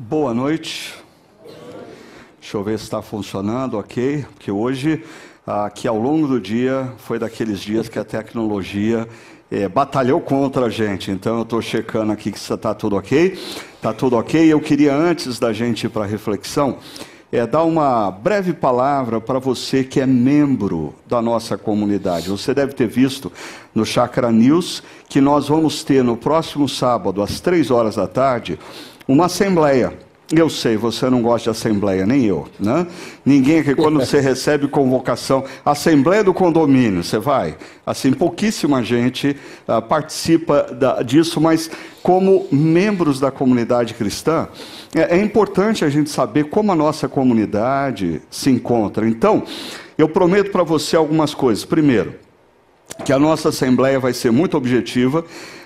Boa noite. Deixa eu ver se está funcionando, ok? Porque hoje, aqui ao longo do dia, foi daqueles dias que a tecnologia é, batalhou contra a gente. Então eu estou checando aqui que está tudo ok. Está tudo ok. Eu queria, antes da gente ir para a reflexão, é, dar uma breve palavra para você que é membro da nossa comunidade. Você deve ter visto no Chakra News que nós vamos ter no próximo sábado, às três horas da tarde, uma assembleia. Eu sei, você não gosta de assembleia, nem eu, né? Ninguém aqui, quando você recebe convocação, assembleia do condomínio, você vai? Assim, pouquíssima gente uh, participa da, disso, mas como membros da comunidade cristã, é, é importante a gente saber como a nossa comunidade se encontra. Então, eu prometo para você algumas coisas. Primeiro, que a nossa assembleia vai ser muito objetiva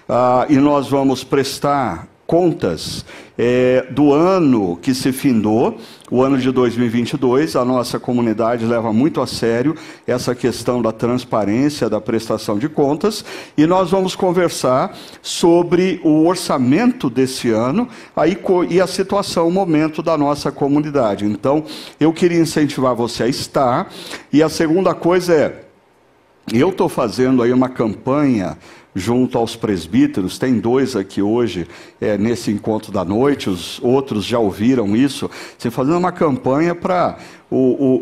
uh, e nós vamos prestar contas é, do ano que se findou, o ano de 2022. A nossa comunidade leva muito a sério essa questão da transparência, da prestação de contas, e nós vamos conversar sobre o orçamento desse ano aí, e a situação, o momento da nossa comunidade. Então, eu queria incentivar você a estar, e a segunda coisa é. Eu estou fazendo aí uma campanha junto aos presbíteros, tem dois aqui hoje é, nesse encontro da noite, os outros já ouviram isso, você fazendo uma campanha para o,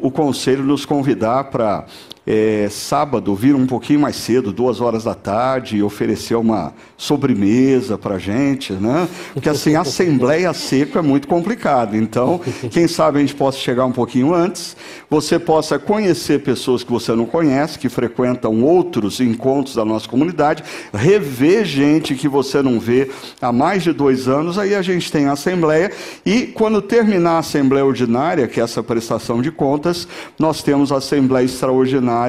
o, o conselho nos convidar para é, sábado vir um pouquinho mais cedo, duas horas da tarde, e oferecer uma sobremesa para a gente, né? Porque assim, a assembleia seco é muito complicado. Então, quem sabe a gente possa chegar um pouquinho antes, você possa conhecer pessoas que você não conhece, que frequentam outros encontros da nossa comunidade, rever gente que você não vê há mais de dois anos, aí a gente tem a assembleia, e quando terminar a assembleia ordinária, que é essa prestação de contas, nós temos a assembleia extraordinária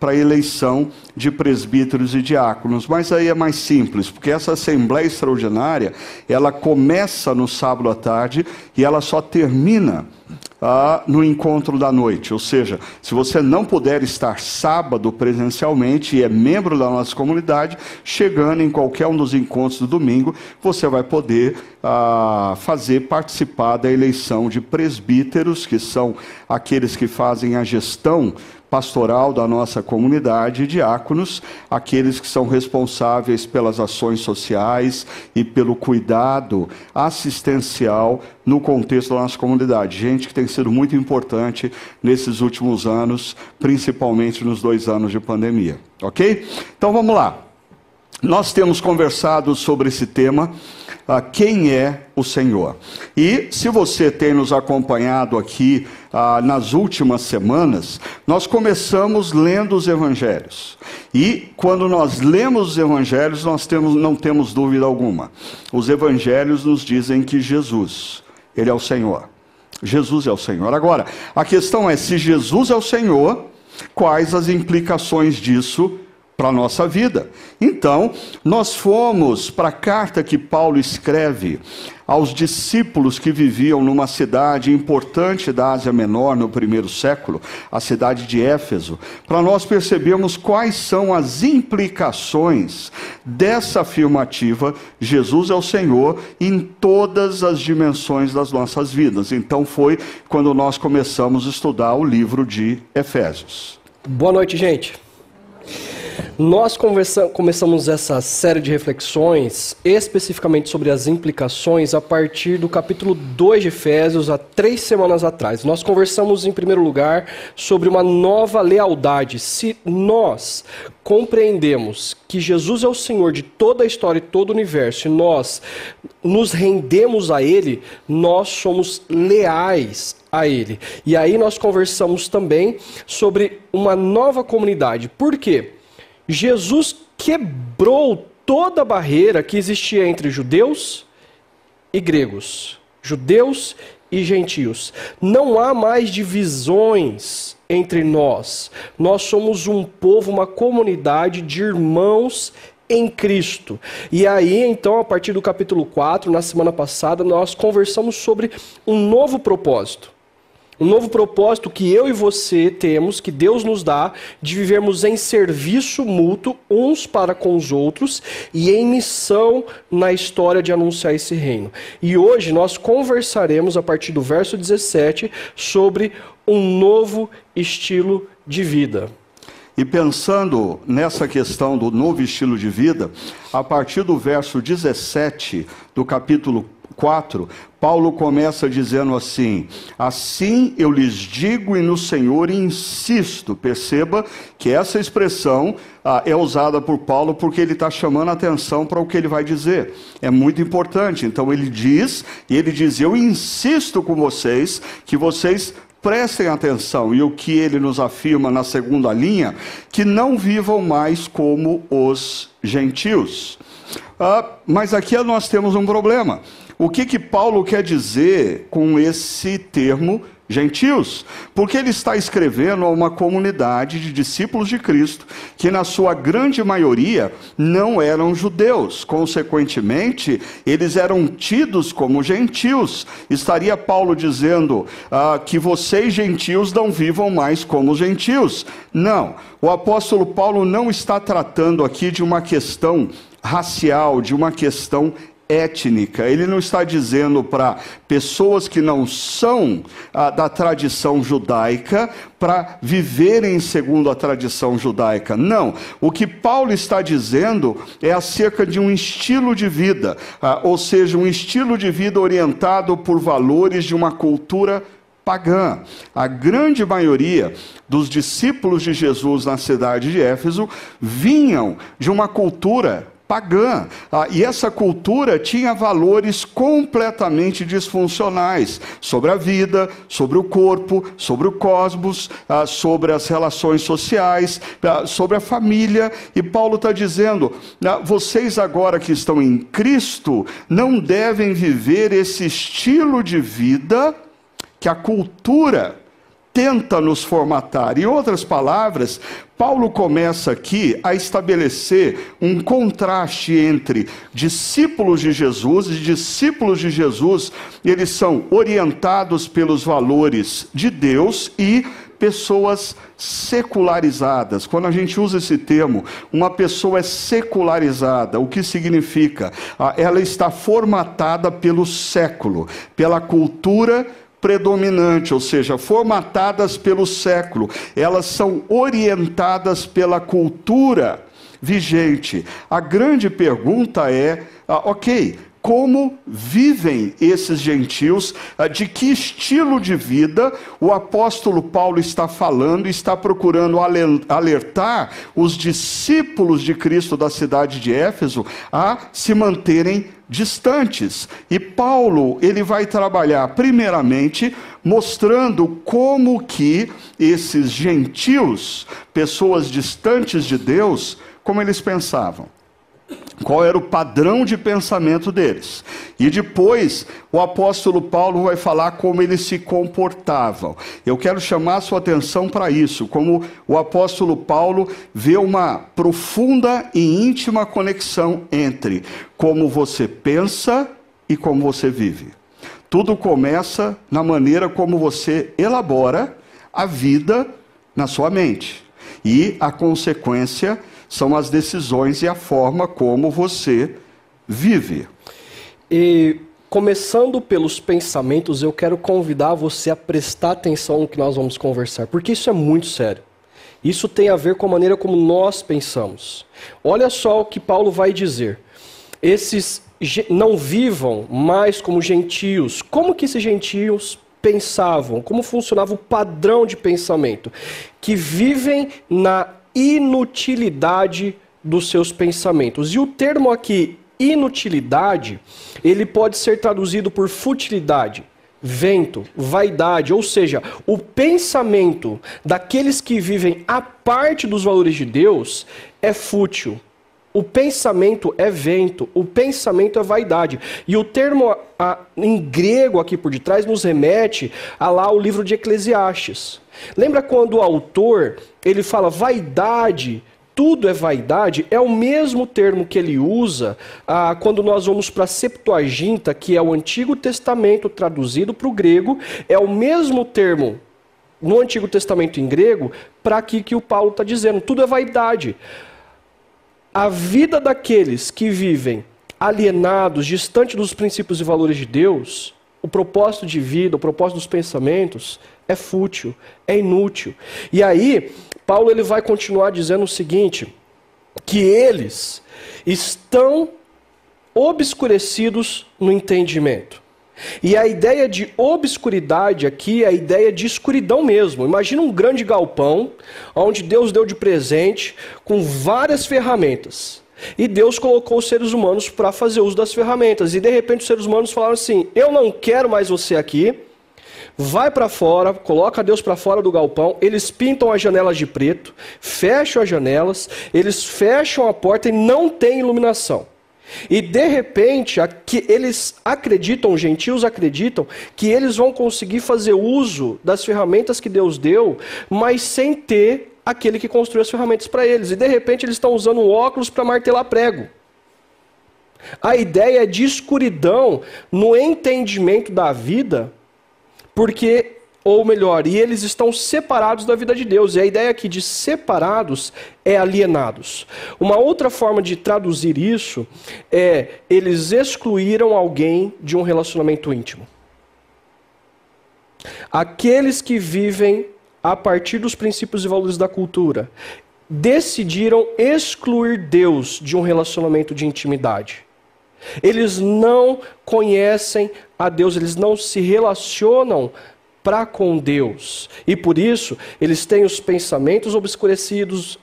para a eleição de presbíteros e diáconos. Mas aí é mais simples, porque essa assembleia extraordinária, ela começa no sábado à tarde e ela só termina ah, no encontro da noite. Ou seja, se você não puder estar sábado presencialmente e é membro da nossa comunidade, chegando em qualquer um dos encontros do domingo, você vai poder ah, fazer participar da eleição de presbíteros, que são aqueles que fazem a gestão pastoral da nossa comunidade diáconos, aqueles que são responsáveis pelas ações sociais e pelo cuidado assistencial no contexto da nossa comunidade. Gente que tem sido muito importante nesses últimos anos, principalmente nos dois anos de pandemia. Ok? Então vamos lá. Nós temos conversado sobre esse tema ah, quem é o Senhor. E se você tem nos acompanhado aqui ah, nas últimas semanas, nós começamos lendo os evangelhos. E quando nós lemos os evangelhos, nós temos, não temos dúvida alguma. Os evangelhos nos dizem que Jesus, Ele é o Senhor. Jesus é o Senhor. Agora, a questão é: se Jesus é o Senhor, quais as implicações disso para a nossa vida. Então, nós fomos para a carta que Paulo escreve aos discípulos que viviam numa cidade importante da Ásia Menor no primeiro século, a cidade de Éfeso, para nós percebermos quais são as implicações dessa afirmativa: Jesus é o Senhor em todas as dimensões das nossas vidas. Então, foi quando nós começamos a estudar o livro de Efésios. Boa noite, gente. Nós começamos essa série de reflexões especificamente sobre as implicações a partir do capítulo 2 de Efésios, há três semanas atrás. Nós conversamos, em primeiro lugar, sobre uma nova lealdade. Se nós compreendemos que Jesus é o Senhor de toda a história e todo o universo, e nós nos rendemos a Ele, nós somos leais a Ele. E aí nós conversamos também sobre uma nova comunidade. Por quê? Jesus quebrou toda a barreira que existia entre judeus e gregos, judeus e gentios. Não há mais divisões entre nós. Nós somos um povo, uma comunidade de irmãos em Cristo. E aí, então, a partir do capítulo 4, na semana passada, nós conversamos sobre um novo propósito. Um novo propósito que eu e você temos, que Deus nos dá, de vivermos em serviço mútuo uns para com os outros e em missão na história de anunciar esse reino. E hoje nós conversaremos a partir do verso 17 sobre um novo estilo de vida. E pensando nessa questão do novo estilo de vida, a partir do verso 17 do capítulo 4, Paulo começa dizendo assim: Assim eu lhes digo e no Senhor insisto. Perceba que essa expressão ah, é usada por Paulo porque ele está chamando a atenção para o que ele vai dizer. É muito importante. Então ele diz, e ele diz: Eu insisto com vocês que vocês prestem atenção, e o que ele nos afirma na segunda linha, que não vivam mais como os gentios. Ah, mas aqui nós temos um problema. O que, que Paulo quer dizer com esse termo gentios? Porque ele está escrevendo a uma comunidade de discípulos de Cristo que, na sua grande maioria, não eram judeus. Consequentemente, eles eram tidos como gentios. Estaria Paulo dizendo ah, que vocês, gentios, não vivam mais como gentios? Não. O apóstolo Paulo não está tratando aqui de uma questão racial, de uma questão étnica. Ele não está dizendo para pessoas que não são ah, da tradição judaica para viverem segundo a tradição judaica. Não. O que Paulo está dizendo é acerca de um estilo de vida, ah, ou seja, um estilo de vida orientado por valores de uma cultura pagã. A grande maioria dos discípulos de Jesus na cidade de Éfeso vinham de uma cultura pagã. Ah, e essa cultura tinha valores completamente disfuncionais sobre a vida, sobre o corpo, sobre o cosmos, ah, sobre as relações sociais, ah, sobre a família. E Paulo está dizendo: ah, vocês agora que estão em Cristo não devem viver esse estilo de vida que a cultura tenta nos formatar. Em outras palavras, Paulo começa aqui a estabelecer um contraste entre discípulos de Jesus e discípulos de Jesus, eles são orientados pelos valores de Deus e pessoas secularizadas. Quando a gente usa esse termo, uma pessoa é secularizada, o que significa? Ah, ela está formatada pelo século, pela cultura predominante, ou seja, formatadas pelo século, elas são orientadas pela cultura vigente. A grande pergunta é: ah, ok, como vivem esses gentios, ah, de que estilo de vida o apóstolo Paulo está falando está procurando alertar os discípulos de Cristo da cidade de Éfeso a se manterem distantes. E Paulo, ele vai trabalhar primeiramente mostrando como que esses gentios, pessoas distantes de Deus, como eles pensavam qual era o padrão de pensamento deles. E depois o apóstolo Paulo vai falar como eles se comportavam. Eu quero chamar a sua atenção para isso, como o apóstolo Paulo vê uma profunda e íntima conexão entre como você pensa e como você vive. Tudo começa na maneira como você elabora a vida na sua mente. E a consequência são as decisões e a forma como você vive. E começando pelos pensamentos, eu quero convidar você a prestar atenção no que nós vamos conversar, porque isso é muito sério. Isso tem a ver com a maneira como nós pensamos. Olha só o que Paulo vai dizer. Esses não vivam mais como gentios. Como que esses gentios pensavam? Como funcionava o padrão de pensamento? Que vivem na inutilidade dos seus pensamentos. E o termo aqui, inutilidade, ele pode ser traduzido por futilidade, vento, vaidade, ou seja, o pensamento daqueles que vivem a parte dos valores de Deus é fútil. O pensamento é vento, o pensamento é vaidade. E o termo a, em grego aqui por detrás nos remete a lá o livro de Eclesiastes. Lembra quando o autor ele fala vaidade tudo é vaidade é o mesmo termo que ele usa ah, quando nós vamos para a Septuaginta, que é o Antigo Testamento traduzido para o grego, é o mesmo termo no Antigo Testamento em grego para aqui que o Paulo está dizendo. Tudo é vaidade. A vida daqueles que vivem alienados, distante dos princípios e valores de Deus, o propósito de vida, o propósito dos pensamentos é fútil, é inútil. E aí, Paulo ele vai continuar dizendo o seguinte: que eles estão obscurecidos no entendimento. E a ideia de obscuridade aqui é a ideia de escuridão mesmo. Imagina um grande galpão onde Deus deu de presente com várias ferramentas. E Deus colocou os seres humanos para fazer uso das ferramentas. E de repente os seres humanos falaram assim: Eu não quero mais você aqui, vai para fora, coloca Deus para fora do galpão, eles pintam as janelas de preto, fecham as janelas, eles fecham a porta e não tem iluminação. E de repente, aqui, eles acreditam, os gentios acreditam, que eles vão conseguir fazer uso das ferramentas que Deus deu, mas sem ter aquele que construiu as ferramentas para eles. E de repente eles estão usando um óculos para martelar prego. A ideia é de escuridão no entendimento da vida porque, ou melhor, e eles estão separados da vida de Deus. E a ideia aqui de separados é alienados. Uma outra forma de traduzir isso é eles excluíram alguém de um relacionamento íntimo. Aqueles que vivem a partir dos princípios e valores da cultura decidiram excluir Deus de um relacionamento de intimidade. Eles não conhecem a Deus, eles não se relacionam para com Deus. E por isso, eles têm os pensamentos obscurecidos,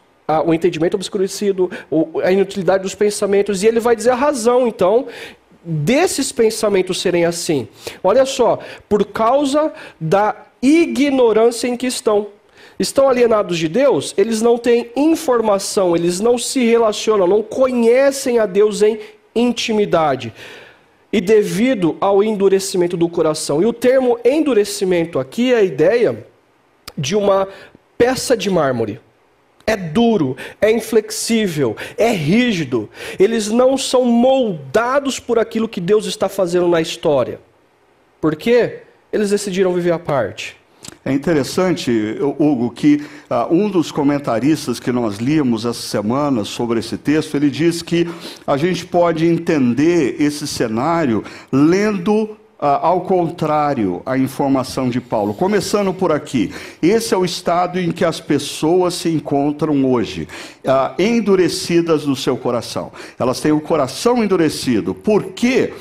o entendimento obscurecido, a inutilidade dos pensamentos, e ele vai dizer a razão, então, desses pensamentos serem assim. Olha só, por causa da ignorância em que estão. Estão alienados de Deus, eles não têm informação, eles não se relacionam, não conhecem a Deus em intimidade. E devido ao endurecimento do coração. E o termo endurecimento aqui é a ideia de uma peça de mármore. É duro, é inflexível, é rígido. Eles não são moldados por aquilo que Deus está fazendo na história. Por quê? Eles decidiram viver à parte. É interessante, Hugo, que uh, um dos comentaristas que nós líamos essa semana sobre esse texto, ele diz que a gente pode entender esse cenário lendo Uh, ao contrário a informação de Paulo. Começando por aqui, esse é o estado em que as pessoas se encontram hoje, uh, endurecidas no seu coração. Elas têm o coração endurecido. Por quê?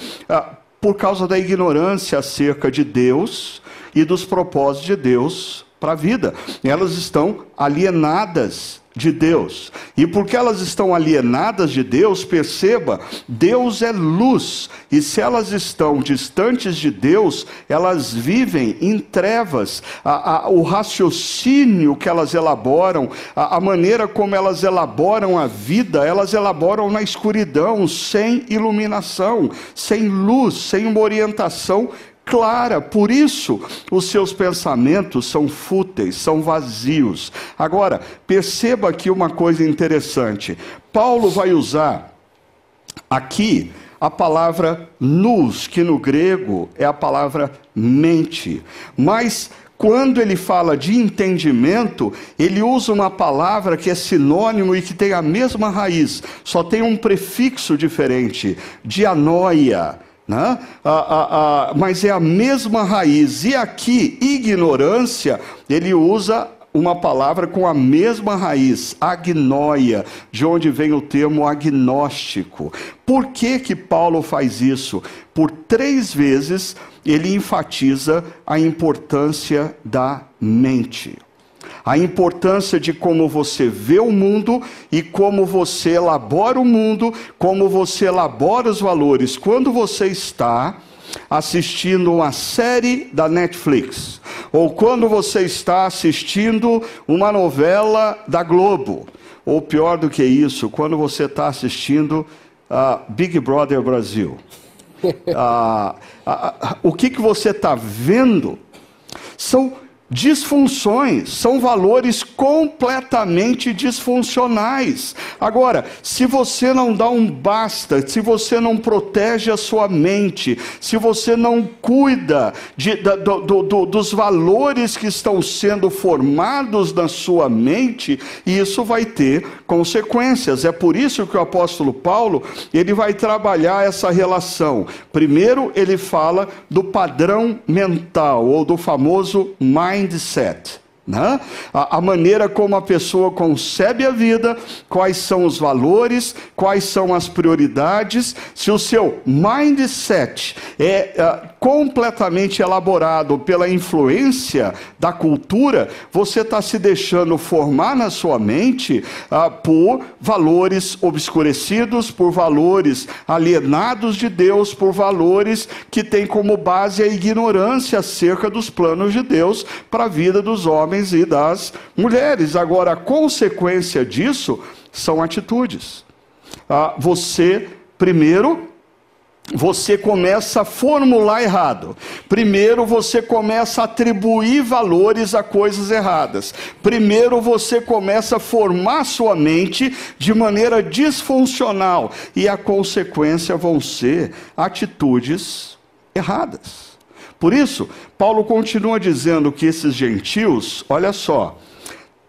Por causa da ignorância acerca de Deus e dos propósitos de Deus para a vida. Elas estão alienadas de Deus. E porque elas estão alienadas de Deus, perceba, Deus é luz. E se elas estão distantes de Deus, elas vivem em trevas. A, a, o raciocínio que elas elaboram, a, a maneira como elas elaboram a vida, elas elaboram na escuridão, sem iluminação, sem luz, sem uma orientação clara, por isso os seus pensamentos são fúteis, são vazios. Agora, perceba aqui uma coisa interessante: Paulo vai usar aqui a palavra nous, que no grego é a palavra mente, mas quando ele fala de entendimento, ele usa uma palavra que é sinônimo e que tem a mesma raiz, só tem um prefixo diferente, dianoia né? Ah, ah, ah, mas é a mesma raiz. E aqui, ignorância, ele usa uma palavra com a mesma raiz, agnóia, de onde vem o termo agnóstico. Por que que Paulo faz isso? Por três vezes ele enfatiza a importância da mente a importância de como você vê o mundo e como você elabora o mundo, como você elabora os valores. Quando você está assistindo uma série da Netflix, ou quando você está assistindo uma novela da Globo, ou pior do que isso, quando você está assistindo uh, Big Brother Brasil. Uh, uh, o que, que você está vendo são disfunções, são valores completamente disfuncionais. Agora, se você não dá um basta, se você não protege a sua mente, se você não cuida de, do, do, do, dos valores que estão sendo formados na sua mente, isso vai ter consequências. É por isso que o apóstolo Paulo ele vai trabalhar essa relação. Primeiro, ele fala do padrão mental ou do famoso mind mindset. Né? A, a, maneira como a pessoa concebe a vida, quais são os valores, quais são as prioridades. Se o seu mindset é uh, completamente elaborado pela influência da cultura, você está se deixando formar na sua mente uh, por valores obscurecidos, por valores alienados de Deus, por valores que têm como base a ignorância acerca dos planos de Deus para a vida dos homens homens e das mulheres. Agora, a consequência disso são atitudes. Ah, você, primeiro, você começa a formular errado. Primeiro você começa a atribuir valores a coisas erradas. Primeiro você começa a formar sua mente de maneira disfuncional. E a consequência vão ser atitudes erradas. Por isso, Paulo continua dizendo que esses gentios, olha só,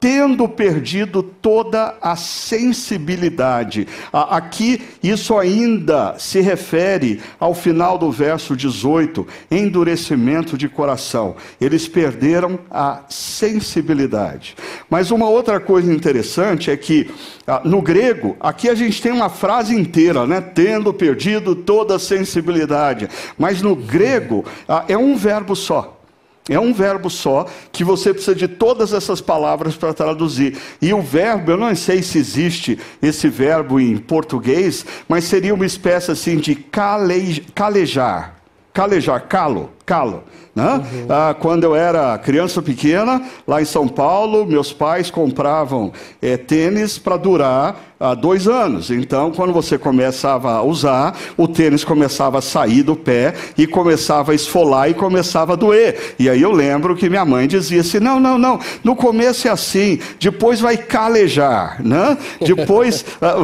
tendo perdido toda a sensibilidade. Aqui, isso ainda se refere ao final do verso 18: endurecimento de coração. Eles perderam a sensibilidade. Mas uma outra coisa interessante é que, ah, no grego, aqui a gente tem uma frase inteira, né? Tendo perdido toda a sensibilidade. Mas no grego, ah, é um verbo só. É um verbo só que você precisa de todas essas palavras para traduzir. E o verbo, eu não sei se existe esse verbo em português, mas seria uma espécie assim de calejar. Calejar, calo, calo. Né? Uhum. Ah, quando eu era criança pequena, lá em São Paulo, meus pais compravam é, tênis para durar há dois anos. Então, quando você começava a usar, o tênis começava a sair do pé e começava a esfolar e começava a doer. E aí eu lembro que minha mãe dizia assim: não, não, não, no começo é assim, depois vai calejar, né? depois, ah,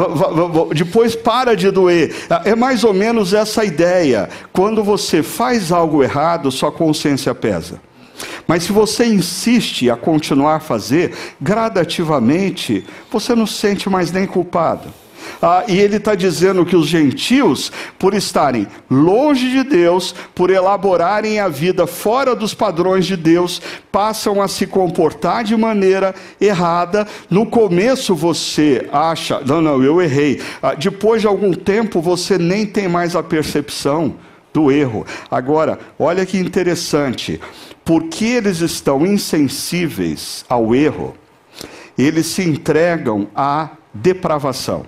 depois para de doer. Ah, é mais ou menos essa ideia. Quando você faz algo errado, sua consciência pesa. Mas se você insiste a continuar a fazer, gradativamente, você não se sente mais nem culpado. Ah, e ele está dizendo que os gentios, por estarem longe de Deus, por elaborarem a vida fora dos padrões de Deus, passam a se comportar de maneira errada. No começo você acha, não, não, eu errei. Ah, depois de algum tempo você nem tem mais a percepção do erro. Agora, olha que interessante porque eles estão insensíveis ao erro, eles se entregam à depravação.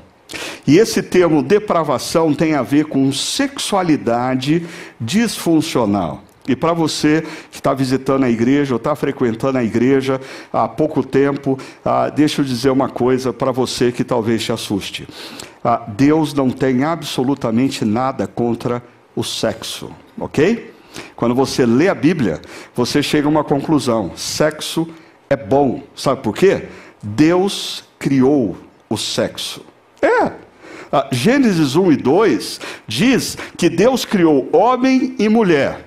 E esse termo depravação tem a ver com sexualidade disfuncional. E para você que está visitando a igreja ou está frequentando a igreja há pouco tempo, ah, deixa eu dizer uma coisa para você que talvez te assuste. Ah, Deus não tem absolutamente nada contra o sexo, ok? Quando você lê a Bíblia, você chega a uma conclusão: sexo é bom. Sabe por quê? Deus criou o sexo. É. Ah, Gênesis 1 e 2 diz que Deus criou homem e mulher.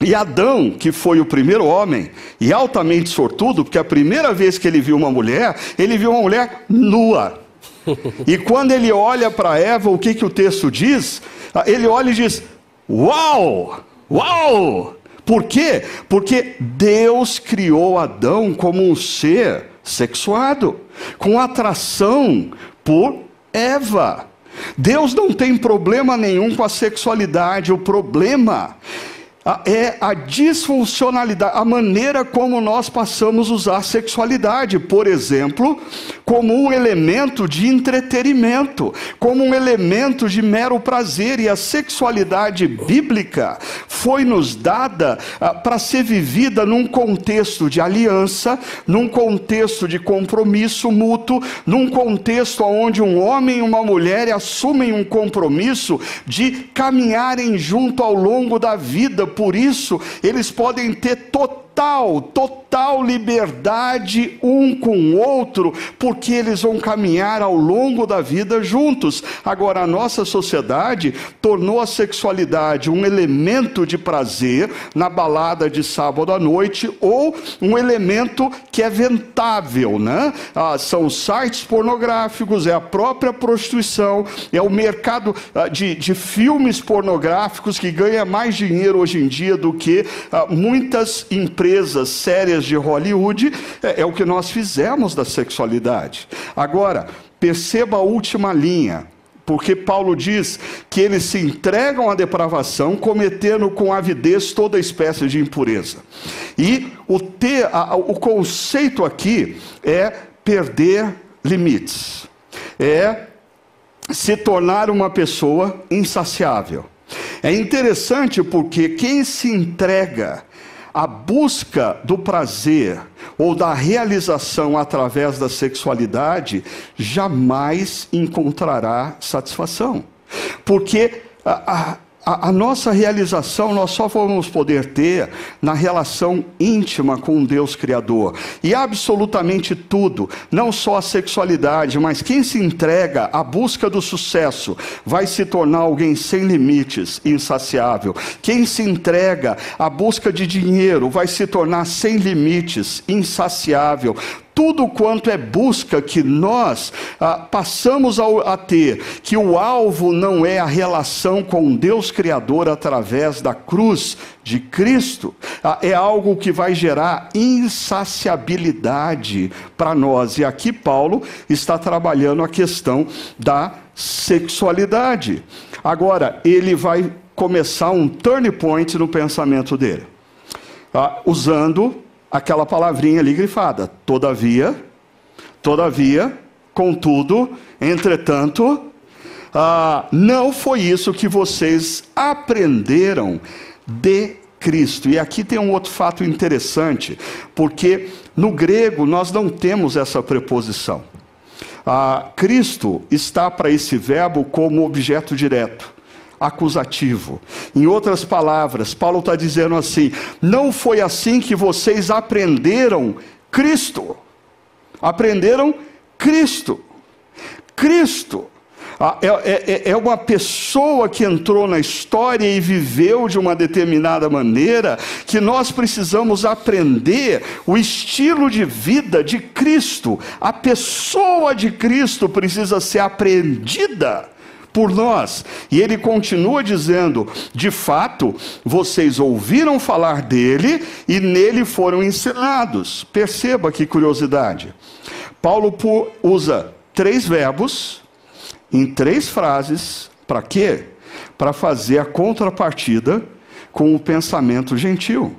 E Adão, que foi o primeiro homem, e altamente sortudo, porque a primeira vez que ele viu uma mulher, ele viu uma mulher nua. E quando ele olha para Eva, o que, que o texto diz? Ah, ele olha e diz: Uau! Uau! Por quê? Porque Deus criou Adão como um ser sexuado, com atração por Eva. Deus não tem problema nenhum com a sexualidade, o problema a disfuncionalidade, a maneira como nós passamos a usar a sexualidade, por exemplo, como um elemento de entretenimento, como um elemento de mero prazer, e a sexualidade bíblica foi nos dada ah, para ser vivida num contexto de aliança, num contexto de compromisso mútuo, num contexto onde um homem e uma mulher assumem um compromisso de caminharem junto ao longo da vida por isso, eles podem ter total total, total liberdade um com o outro, porque eles vão caminhar ao longo da vida juntos. Agora, a nossa sociedade tornou a sexualidade um elemento de prazer na balada de sábado à noite ou um elemento que é ventável, né? Ah, são sites pornográficos, é a própria prostituição, é o mercado ah, de, de filmes pornográficos que ganha mais dinheiro hoje em dia do que ah, muitas empresas sérias de Hollywood, é, é o que nós fizemos da sexualidade. Agora, perceba a última linha porque Paulo diz que eles se entregam à depravação, cometendo com avidez toda espécie de impureza. E o, ter, a, o conceito aqui é perder limites, é se tornar uma pessoa insaciável. É interessante porque quem se entrega à busca do prazer ou da realização através da sexualidade jamais encontrará satisfação. Porque a, a a, a, nossa realização nós só vamos poder ter na relação íntima com Deus Criador. E absolutamente tudo, não só a sexualidade, mas quem se entrega à busca do sucesso vai se tornar alguém sem limites, insaciável. Quem se entrega à busca de dinheiro vai se tornar sem limites, insaciável tudo quanto é busca que nós ah, passamos a, ter, que o alvo não é a relação com Deus Criador através da cruz de Cristo, ah, é algo que vai gerar insaciabilidade para nós. E aqui Paulo está trabalhando a questão da sexualidade. Agora, ele vai começar um turn point no pensamento dele, ah, usando aquela palavrinha ali grifada. Todavia, todavia, contudo, entretanto, ah, não foi isso que vocês aprenderam de Cristo. E aqui tem um outro fato interessante, porque no grego nós não temos essa preposição. Ah, Cristo está para esse verbo como objeto direto acusativo. Em outras palavras, Paulo está dizendo assim: não foi assim que vocês aprenderam Cristo. Aprenderam Cristo. Cristo. É, é, é, é, uma pessoa que entrou na história e viveu de uma determinada maneira, que nós precisamos aprender o estilo de vida de Cristo. A pessoa de Cristo precisa ser aprendida por nós. E ele continua dizendo: de fato, vocês ouviram falar dele e nele foram ensinados. Perceba que curiosidade. Paulo usa três verbos em três frases. Para quê? Para fazer a contrapartida com o pensamento gentil,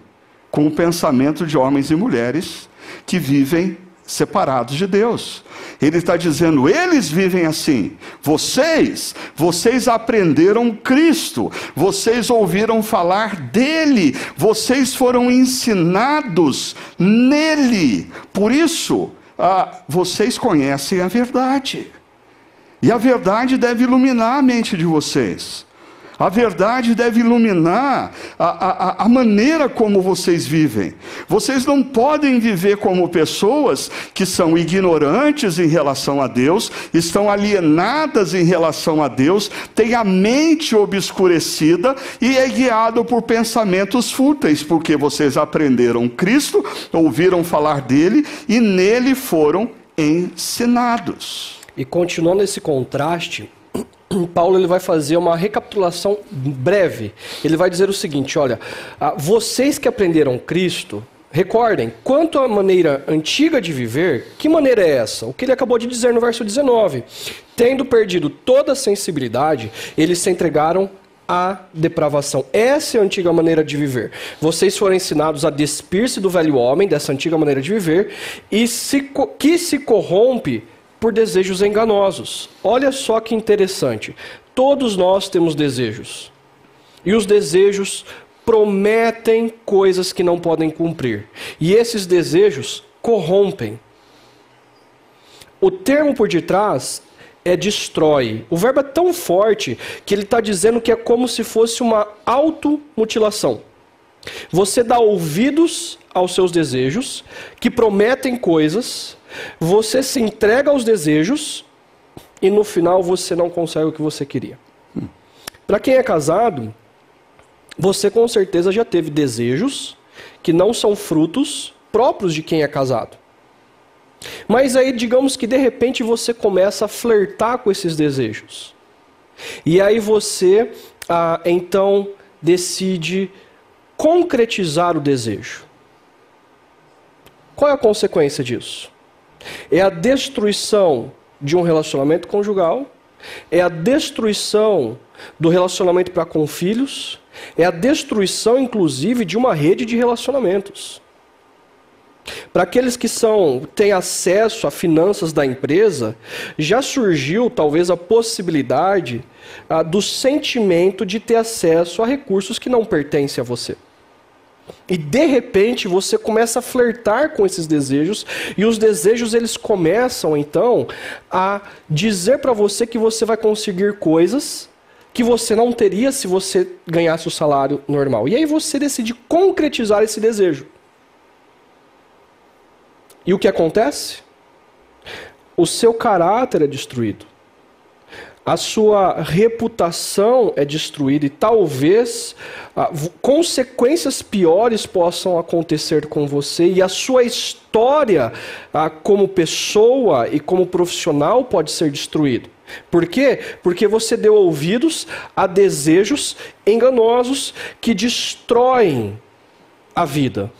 com o pensamento de homens e mulheres que vivem separados de Deus. Ele está dizendo, eles vivem assim. Vocês, vocês aprenderam Cristo, vocês ouviram falar dele, vocês foram ensinados nele. Por isso, ah, vocês conhecem a verdade. E a verdade deve iluminar a mente de vocês. A verdade deve iluminar a, a, a, maneira como vocês vivem. Vocês não podem viver como pessoas que são ignorantes em relação a Deus, estão alienadas em relação a Deus, têm a mente obscurecida e é guiado por pensamentos fúteis, porque vocês aprenderam Cristo, ouviram falar dele e nele foram ensinados. E continuando esse contraste, Paulo ele vai fazer uma recapitulação breve. Ele vai dizer o seguinte: olha, ah, vocês que aprenderam Cristo, recordem, quanto à maneira antiga de viver, que maneira é essa? O que ele acabou de dizer no verso 19: tendo perdido toda a sensibilidade, eles se entregaram à depravação. Essa é a antiga maneira de viver. Vocês foram ensinados a despir-se do velho homem, dessa antiga maneira de viver, e se, que se corrompe por desejos enganosos. Olha só que interessante. Todos nós temos desejos. E os desejos prometem coisas que não podem cumprir. E esses desejos corrompem. O termo por detrás é destrói. O verbo é tão forte que ele está dizendo que é como se fosse uma automutilação. Você dá ouvidos aos seus desejos, que prometem coisas, você se entrega aos desejos e no final você não consegue o que você queria. Hum. Para quem é casado, você com certeza já teve desejos que não são frutos próprios de quem é casado. Mas aí, digamos que de repente você começa a flertar com esses desejos. E aí você, ah, então, decide concretizar o desejo. Qual é a consequência disso? É a destruição de um relacionamento conjugal, é a destruição do relacionamento para com filhos, é a destruição, inclusive, de uma rede de relacionamentos. Para aqueles que são têm acesso a finanças da empresa, já surgiu talvez a possibilidade ah, do sentimento de ter acesso a recursos que não pertencem a você. E de repente você começa a flertar com esses desejos e os desejos eles começam então a dizer para você que você vai conseguir coisas que você não teria se você ganhasse o salário normal. E aí você decide concretizar esse desejo. E o que acontece? O seu caráter é destruído a sua reputação é destruída e talvez ah, consequências piores possam acontecer com você e a sua história ah, como pessoa e como profissional pode ser destruída. Por quê? Porque você deu ouvidos a desejos enganosos que destroem a vida.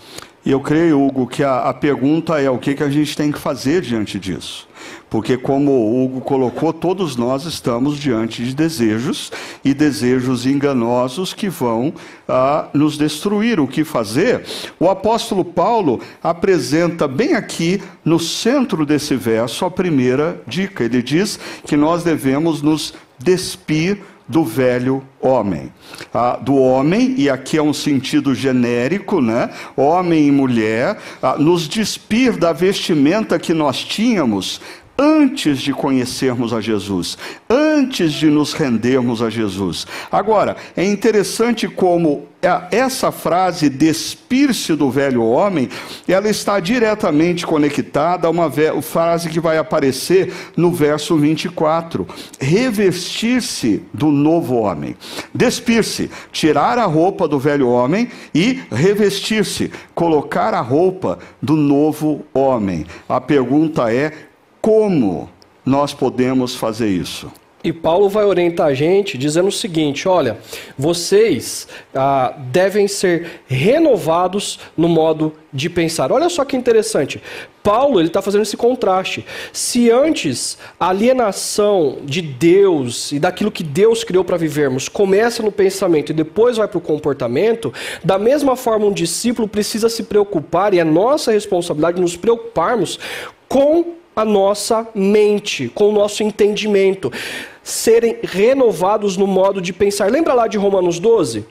E eu creio, Hugo, que a, a pergunta é o que, que a gente tem que fazer diante disso. Porque, como o Hugo colocou, todos nós estamos diante de desejos e desejos enganosos que vão ah, nos destruir. O que fazer? O apóstolo Paulo apresenta bem aqui, no centro desse verso, a primeira dica. Ele diz que nós devemos nos despir do velho homem. Ah, do homem, e aqui é um sentido genérico, né? Homem e mulher, ah, nos despir da vestimenta que nós tínhamos antes de conhecermos a Jesus, antes de nos rendermos a Jesus. Agora, é interessante como essa frase despir-se do velho homem, ela está diretamente conectada a uma frase que vai aparecer no verso 24: revestir-se do novo homem. Despir-se, tirar a roupa do velho homem e revestir-se, colocar a roupa do novo homem. A pergunta é: como nós podemos fazer isso? E Paulo vai orientar a gente dizendo o seguinte: olha, vocês ah, devem ser renovados no modo de pensar. Olha só que interessante. Paulo ele está fazendo esse contraste. Se antes a alienação de Deus e daquilo que Deus criou para vivermos começa no pensamento e depois vai para o comportamento, da mesma forma um discípulo precisa se preocupar e é nossa responsabilidade nos preocuparmos com a nossa mente, com o nosso entendimento, serem renovados no modo de pensar. Lembra lá de Romanos 12?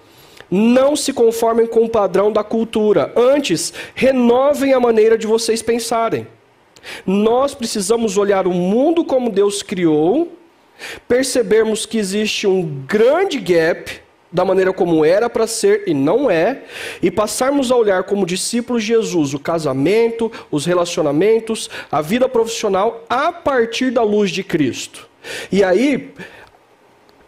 Não se conformem com o padrão da cultura, antes, renovem a maneira de vocês pensarem. Nós precisamos olhar o mundo como Deus criou, percebermos que existe um grande gap da maneira como era para ser e não é, e passarmos a olhar como discípulos de Jesus o casamento, os relacionamentos, a vida profissional a partir da luz de Cristo. E aí,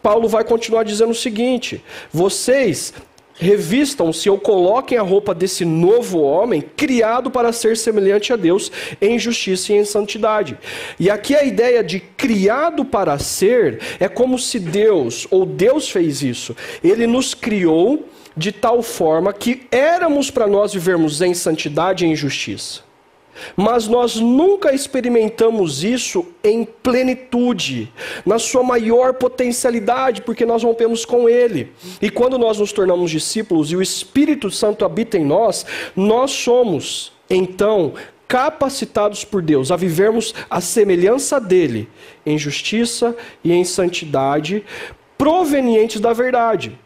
Paulo vai continuar dizendo o seguinte: vocês revistam-se ou coloquem a roupa desse novo homem, criado para ser semelhante a Deus em justiça e em santidade. E aqui a ideia de criado para ser é como se Deus, ou Deus fez isso, ele nos criou de tal forma que éramos para nós vivermos em santidade e em justiça. Mas nós nunca experimentamos isso em plenitude, na sua maior potencialidade, porque nós rompemos com Ele. E quando nós nos tornamos discípulos e o Espírito Santo habita em nós, nós somos, então, capacitados por Deus a vivermos a semelhança dele, em justiça e em santidade, provenientes da verdade.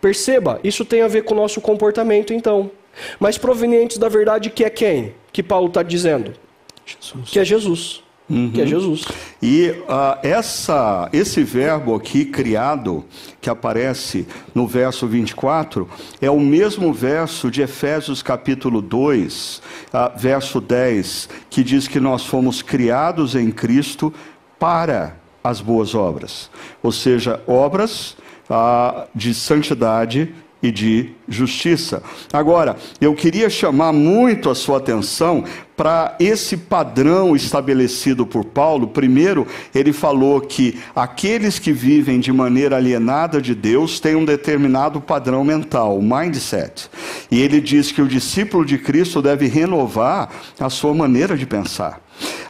Perceba, isso tem a ver com o nosso comportamento, então. Mas provenientes da verdade que é quem? Que Paulo está dizendo? Jesus. Que é Jesus. uhum. que é Jesus. E uh, essa, esse verbo aqui, criado, que aparece no verso 24, é o mesmo verso de Efésios capítulo 2, uh, verso 10, que diz que nós fomos criados em Cristo para as boas obras. Ou seja, obras uh, de santidade e de justiça. Agora, eu queria chamar muito a sua atenção para esse padrão estabelecido por Paulo. Primeiro, ele falou que aqueles que vivem de maneira alienada de Deus têm um determinado padrão mental, o mindset. E ele diz que o discípulo de Cristo deve renovar a sua maneira de pensar.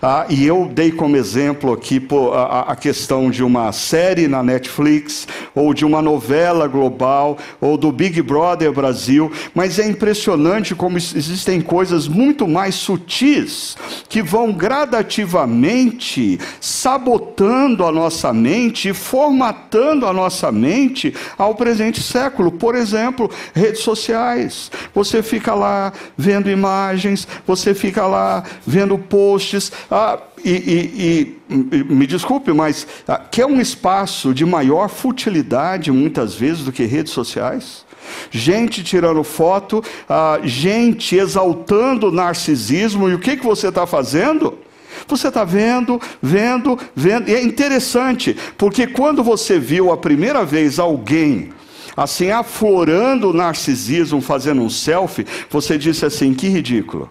Ah, e eu dei como exemplo aqui pô, a, a, questão de uma série na Netflix, ou de uma novela global, ou do Big Brother Brasil, mas é impressionante como existem coisas muito mais sutis que vão gradativamente sabotando a nossa mente, formatando a nossa mente ao presente século. Por exemplo, redes sociais. Você fica lá vendo imagens, você fica lá vendo posts ah, e, e, e, me desculpe, mas ah, quer um espaço de maior futilidade, muitas vezes, do que redes sociais? Gente tirando foto, ah, gente exaltando o narcisismo, e o que, que você está fazendo? Você está vendo, vendo, vendo. E é interessante, porque quando você viu a primeira vez alguém assim aflorando o narcisismo, fazendo um selfie, você disse assim: que ridículo.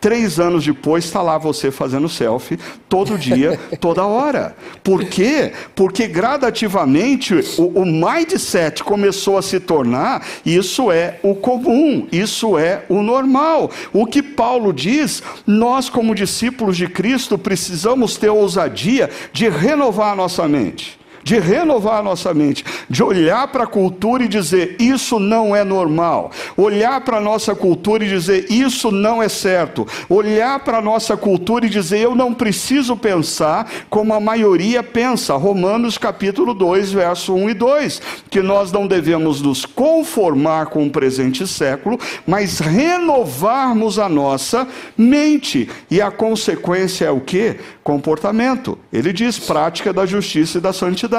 Três anos depois está lá você fazendo selfie todo dia, toda hora. Por quê? Porque gradativamente o, o mindset começou a se tornar isso é o comum, isso é o normal. O que Paulo diz, nós como discípulos de Cristo precisamos ter ousadia de renovar a nossa mente de renovar a nossa mente, de olhar para a cultura e dizer isso não é normal, olhar para a nossa cultura e dizer isso não é certo, olhar para a nossa cultura e dizer eu não preciso pensar como a maioria pensa. Romanos capítulo 2, verso 1 e 2, que nós não devemos nos conformar com o presente século, mas renovarmos a nossa mente. E a consequência é o que? Comportamento. Ele diz prática da justiça e da santidade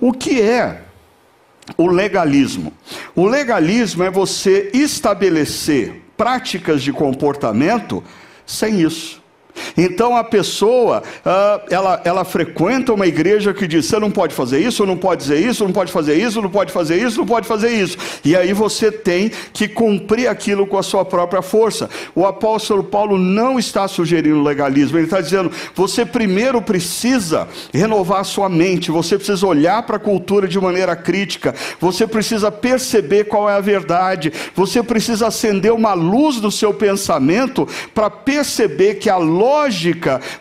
O que é o legalismo? O legalismo é você estabelecer práticas de comportamento sem isso. Então a pessoa, uh, ela, ela frequenta uma igreja que diz: você não pode fazer isso, não pode dizer isso, não pode fazer isso, não pode fazer isso, não pode fazer isso. E aí você tem que cumprir aquilo com a sua própria força. O apóstolo Paulo não está sugerindo legalismo, ele está dizendo: você primeiro precisa renovar a sua mente, você precisa olhar para a cultura de maneira crítica, você precisa perceber qual é a verdade, você precisa acender uma luz no seu pensamento para perceber que a lógica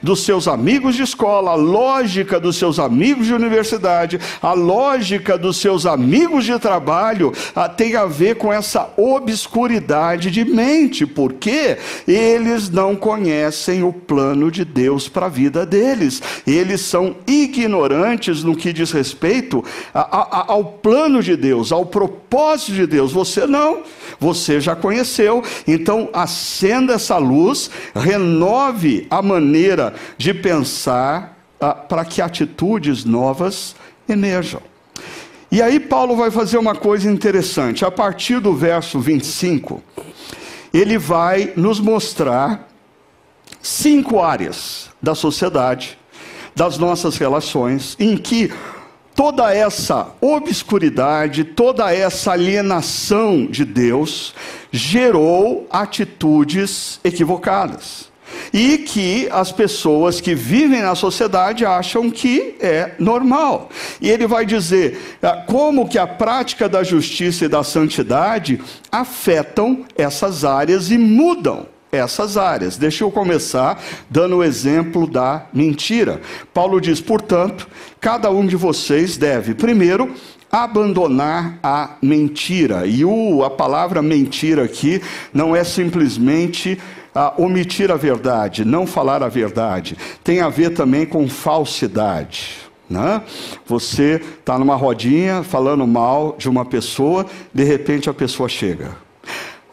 dos seus amigos de escola, a lógica dos seus amigos de universidade, a lógica dos seus amigos de trabalho a, tem a ver com essa obscuridade de mente, porque eles não conhecem o plano de Deus para a vida deles, eles são ignorantes no que diz respeito a, a, ao plano de Deus, ao propósito de Deus. Você não, você já conheceu, então acenda essa luz, renove a maneira de pensar ah, para que atitudes novas emerjam. E aí Paulo vai fazer uma coisa interessante. A partir do verso 25, ele vai nos mostrar cinco áreas da sociedade, das nossas relações, em que toda essa obscuridade, toda essa alienação de Deus gerou atitudes equivocadas e que as pessoas que vivem na sociedade acham que é normal. E ele vai dizer ah, como que a prática da justiça e da santidade afetam essas áreas e mudam essas áreas. Deixa eu começar dando o exemplo da mentira. Paulo diz, portanto, cada um de vocês deve, primeiro, abandonar a mentira. E o, a palavra mentira aqui não é simplesmente ah, omitir a verdade, não falar a verdade, tem a ver também com falsidade. Né? Você está numa rodinha falando mal de uma pessoa, de repente a pessoa chega.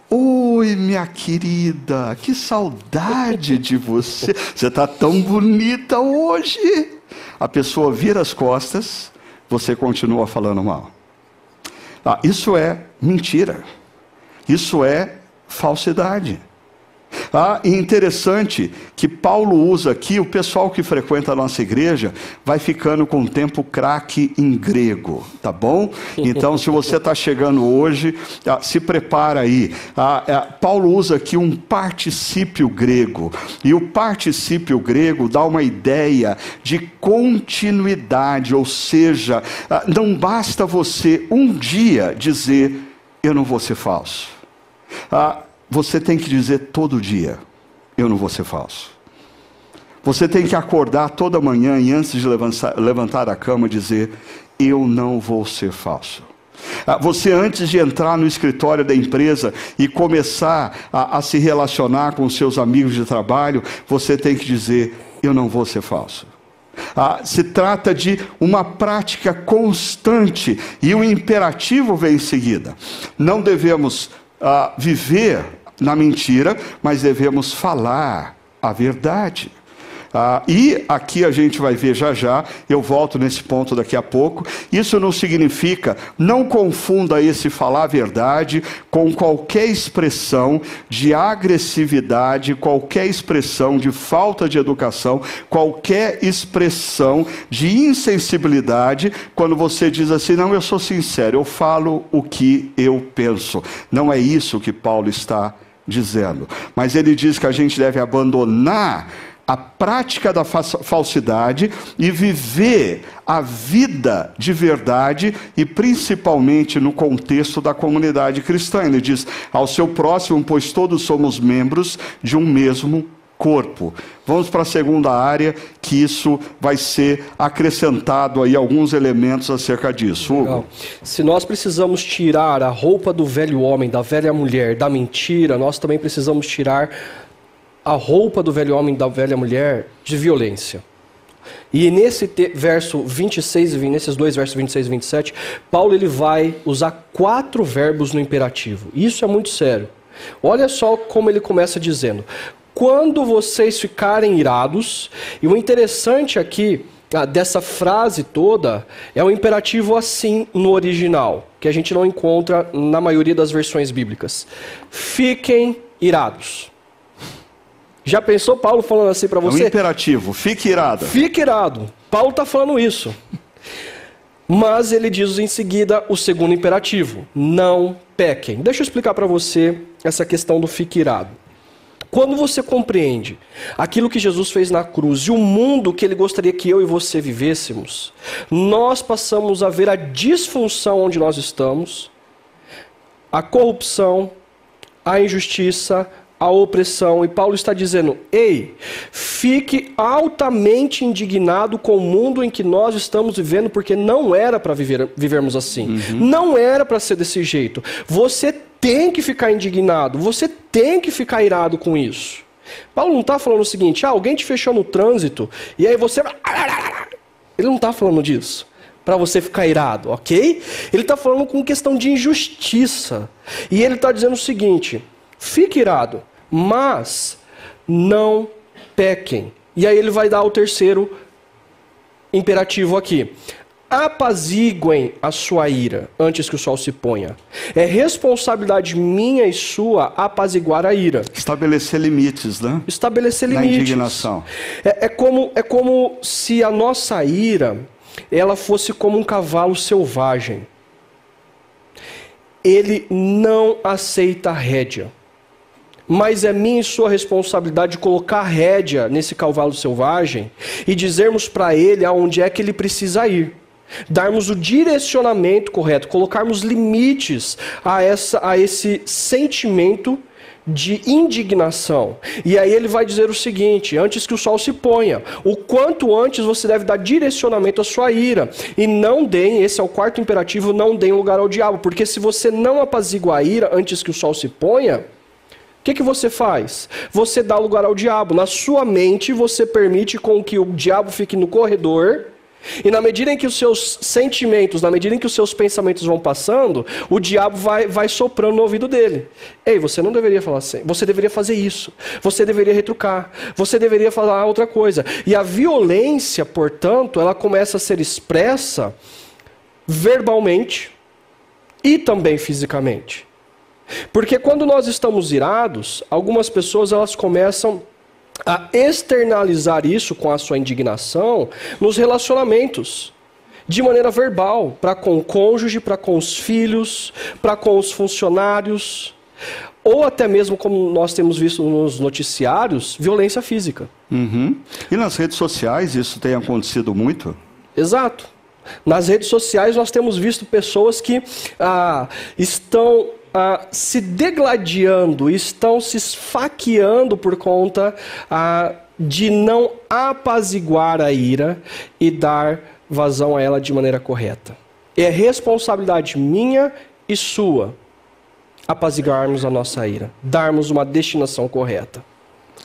Oi, minha querida, que saudade de você. Você está tão bonita hoje. A pessoa vira as costas, você continua falando mal. Ah, isso é mentira. Isso é falsidade. Ah, e interessante que Paulo usa aqui, o pessoal que frequenta a nossa igreja vai ficando com o tempo craque em grego, tá bom? Então, se você está chegando hoje, ah, se prepara aí. Ah, é, Paulo usa aqui um particípio grego, e o particípio grego dá uma ideia de continuidade, ou seja, ah, não basta você um dia dizer, eu não vou ser falso. Ah, você tem que dizer todo dia: Eu não vou ser falso. Você tem que acordar toda manhã e antes de levantar, a cama dizer: Eu não vou ser falso. Ah, você, antes de entrar no escritório da empresa e começar a, a se relacionar com seus amigos de trabalho, você tem que dizer: Eu não vou ser falso. Ah, se trata de uma prática constante e o imperativo vem em seguida. Não devemos ah, viver na mentira, mas devemos falar a verdade. Ah, e aqui a gente vai ver já já, eu volto nesse ponto daqui a pouco. Isso não significa, não confunda esse falar a verdade com qualquer expressão de agressividade, qualquer expressão de falta de educação, qualquer expressão de insensibilidade, quando você diz assim: não, eu sou sincero, eu falo o que eu penso. Não é isso que Paulo está dizendo. Mas ele diz que a gente deve abandonar a prática da falsidade e viver a vida de verdade e principalmente no contexto da comunidade cristã. Ele diz ao seu próximo, pois todos somos membros de um mesmo corpo. Vamos para a segunda área, que isso vai ser acrescentado aí alguns elementos acerca disso. Hugo. Se nós precisamos tirar a roupa do velho homem, da velha mulher, da mentira, nós também precisamos tirar a roupa do velho homem, da velha mulher, de violência. E nesse verso 26 e nesses dois versos 26 e 27, Paulo ele vai usar quatro verbos no imperativo. Isso é muito sério. Olha só como ele começa dizendo: quando vocês ficarem irados. E o interessante aqui ah, dessa frase toda é um imperativo assim no original, que a gente não encontra na maioria das versões bíblicas. Fiquem irados. Já pensou Paulo falando assim para você? É um imperativo, fique irado. Fique irado. Paulo está falando isso. Mas ele diz em seguida o segundo imperativo: não pequem. Deixa eu explicar para você essa questão do fique irado. Quando você compreende aquilo que Jesus fez na cruz e o mundo que ele gostaria que eu e você vivêssemos, nós passamos a ver a disfunção onde nós estamos, a corrupção, a injustiça, a opressão. E Paulo está dizendo: ei, fique altamente indignado com o mundo em que nós estamos vivendo, porque não era para viver, vivermos assim. Uhum. Não era para ser desse jeito. Você tem que ficar indignado, você tem que ficar irado com isso. Paulo não está falando o seguinte: ah, alguém te fechou no trânsito e aí você. Ele não está falando disso para você ficar irado, ok? Ele está falando com questão de injustiça. E ele está dizendo o seguinte: fique irado, mas não pequem. E aí ele vai dar o terceiro imperativo aqui apaziguem a sua ira antes que o sol se ponha. É responsabilidade minha e sua apaziguar a ira. Estabelecer limites, né? Estabelecer limites. Na indignação. É, é, como, é como se a nossa ira ela fosse como um cavalo selvagem. Ele não aceita rédea. Mas é minha e sua responsabilidade colocar rédea nesse cavalo selvagem e dizermos para ele aonde é que ele precisa ir darmos o direcionamento correto, colocarmos limites a, essa, a esse sentimento de indignação. E aí ele vai dizer o seguinte: antes que o sol se ponha, o quanto antes você deve dar direcionamento à sua ira. E não deem, esse é o quarto imperativo, não deem lugar ao diabo. Porque se você não apazigua a ira antes que o sol se ponha, o que, que você faz? Você dá lugar ao diabo. Na sua mente, você permite com que o diabo fique no corredor E na medida em que os seus sentimentos, na medida em que os seus pensamentos vão passando, o diabo vai, vai soprando no ouvido dele. Ei, você não deveria falar assim. Você deveria fazer isso. Você deveria retrucar. Você deveria falar outra coisa. E a violência, portanto, ela começa a ser expressa verbalmente e também fisicamente. Porque quando nós estamos irados, algumas pessoas elas começam a externalizar isso com a sua indignação nos relacionamentos, de maneira verbal, para com o cônjuge, para com os filhos, para com os funcionários, ou até mesmo, como nós temos visto nos noticiários, violência física. Uhum. E nas redes sociais isso tem acontecido muito? Exato. Nas redes sociais nós temos visto pessoas que ah, estão se degladiando, estão se esfaqueando por conta de não apaziguar a ira e dar vazão a ela de maneira correta. É responsabilidade minha e sua apaziguarmos a nossa ira, darmos uma destinação correta.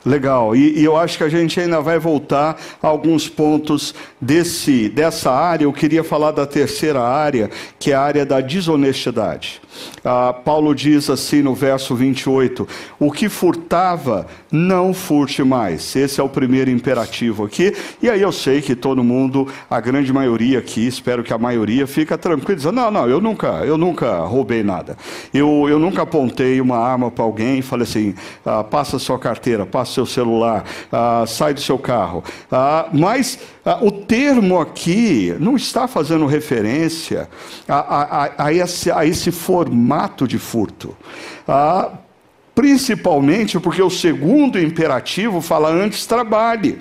Legal, e, e, eu acho que a gente ainda vai voltar a alguns pontos desse, dessa área. Eu queria falar da terceira área, que é a área da desonestidade. Ah, Paulo diz assim no verso 28: O que furtava, não furte mais. Esse é o primeiro imperativo aqui. E aí eu sei que todo mundo, a grande maioria aqui, espero que a maioria, fica tranquilo, dizendo: Não, não, eu nunca, eu nunca roubei nada. Eu, eu nunca apontei uma arma para alguém e falei assim: ah, passa sua carteira, passa seu celular, ah, sai do seu carro. Ah, mas ah, o termo aqui não está fazendo referência a, a, a, esse, a esse, formato de furto. Ah, principalmente porque o segundo imperativo fala antes trabalhe.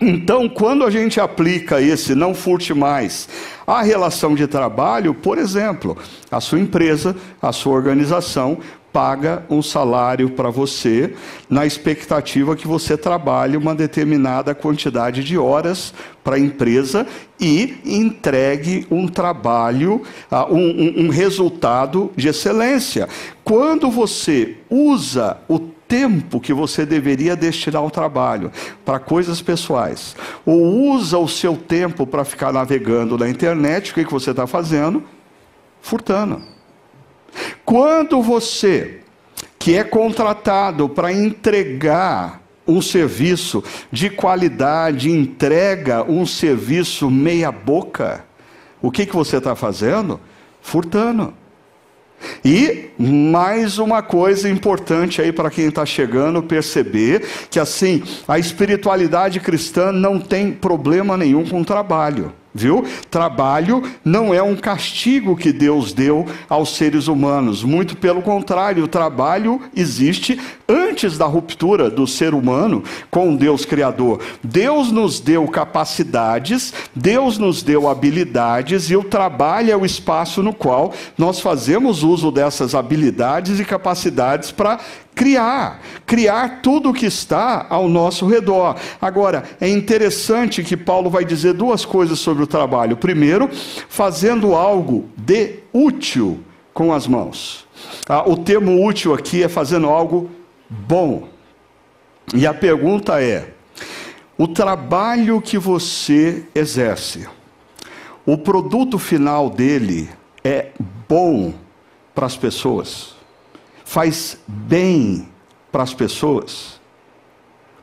Então, quando a gente aplica esse não furte mais à relação de trabalho, por exemplo, a sua empresa, a sua organização paga um salário para você na expectativa que você trabalhe uma determinada quantidade de horas para a empresa e entregue um trabalho, uh, um, um resultado de excelência. Quando você usa o tempo que você deveria destinar ao trabalho para coisas pessoais, ou usa o seu tempo para ficar navegando na internet, o que, que você está fazendo? Furtando. Quando você, que é contratado para entregar um serviço de qualidade, entrega um serviço meia-boca, o que, que você está fazendo? Furtando. E mais uma coisa importante aí para quem está chegando perceber que assim a espiritualidade cristã não tem problema nenhum com o trabalho. Viu? Trabalho não é um castigo que Deus deu aos seres humanos. Muito pelo contrário, o trabalho existe antes da ruptura do ser humano com o Deus Criador. Deus nos deu capacidades, Deus nos deu habilidades e o trabalho é o espaço no qual nós fazemos uso dessas habilidades e capacidades para criar, criar tudo o que está ao nosso redor. Agora, é interessante que Paulo vai dizer duas coisas sobre o trabalho. Primeiro, fazendo algo de útil com as mãos. Ah, o termo útil aqui é fazendo algo bom. E a pergunta é: o trabalho que você exerce, o produto final dele é bom para as pessoas? faz bem para as pessoas.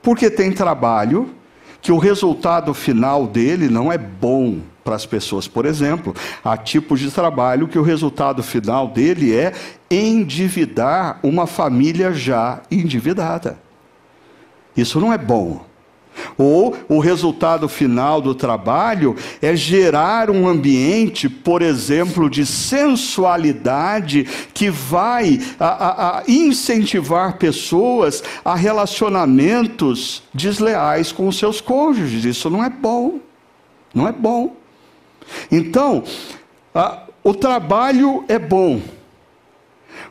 Porque tem trabalho que o resultado final dele não é bom para as pessoas. Por exemplo, há tipos de trabalho que o resultado final dele é endividar uma família já endividada. Isso não é bom. Ou o resultado final do trabalho é gerar um ambiente, por exemplo, de sensualidade que vai a, a, a incentivar pessoas a relacionamentos desleais com os seus cônjuges. Isso não é bom. Não é bom. Então, a, o trabalho é bom,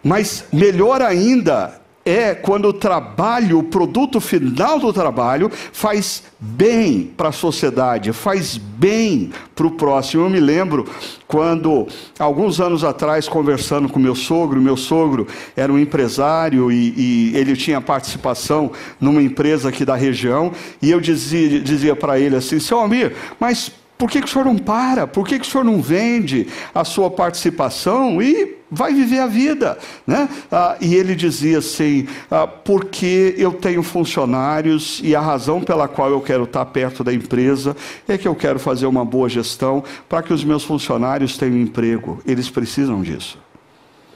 mas melhor ainda é quando o trabalho, o produto final do trabalho, faz bem para a sociedade, faz bem para o próximo. Eu me lembro quando, alguns anos atrás, conversando com meu sogro, meu sogro era um empresário e, e ele tinha participação numa empresa aqui da região, e eu dizia, dizia para ele assim: seu Almir, mas por que, que o senhor não para? Por que, que o senhor não vende a sua participação e vai viver a vida? Né? Ah, e ele dizia assim: ah, porque eu tenho funcionários e a razão pela qual eu quero estar perto da empresa é que eu quero fazer uma boa gestão para que os meus funcionários tenham emprego. Eles precisam disso.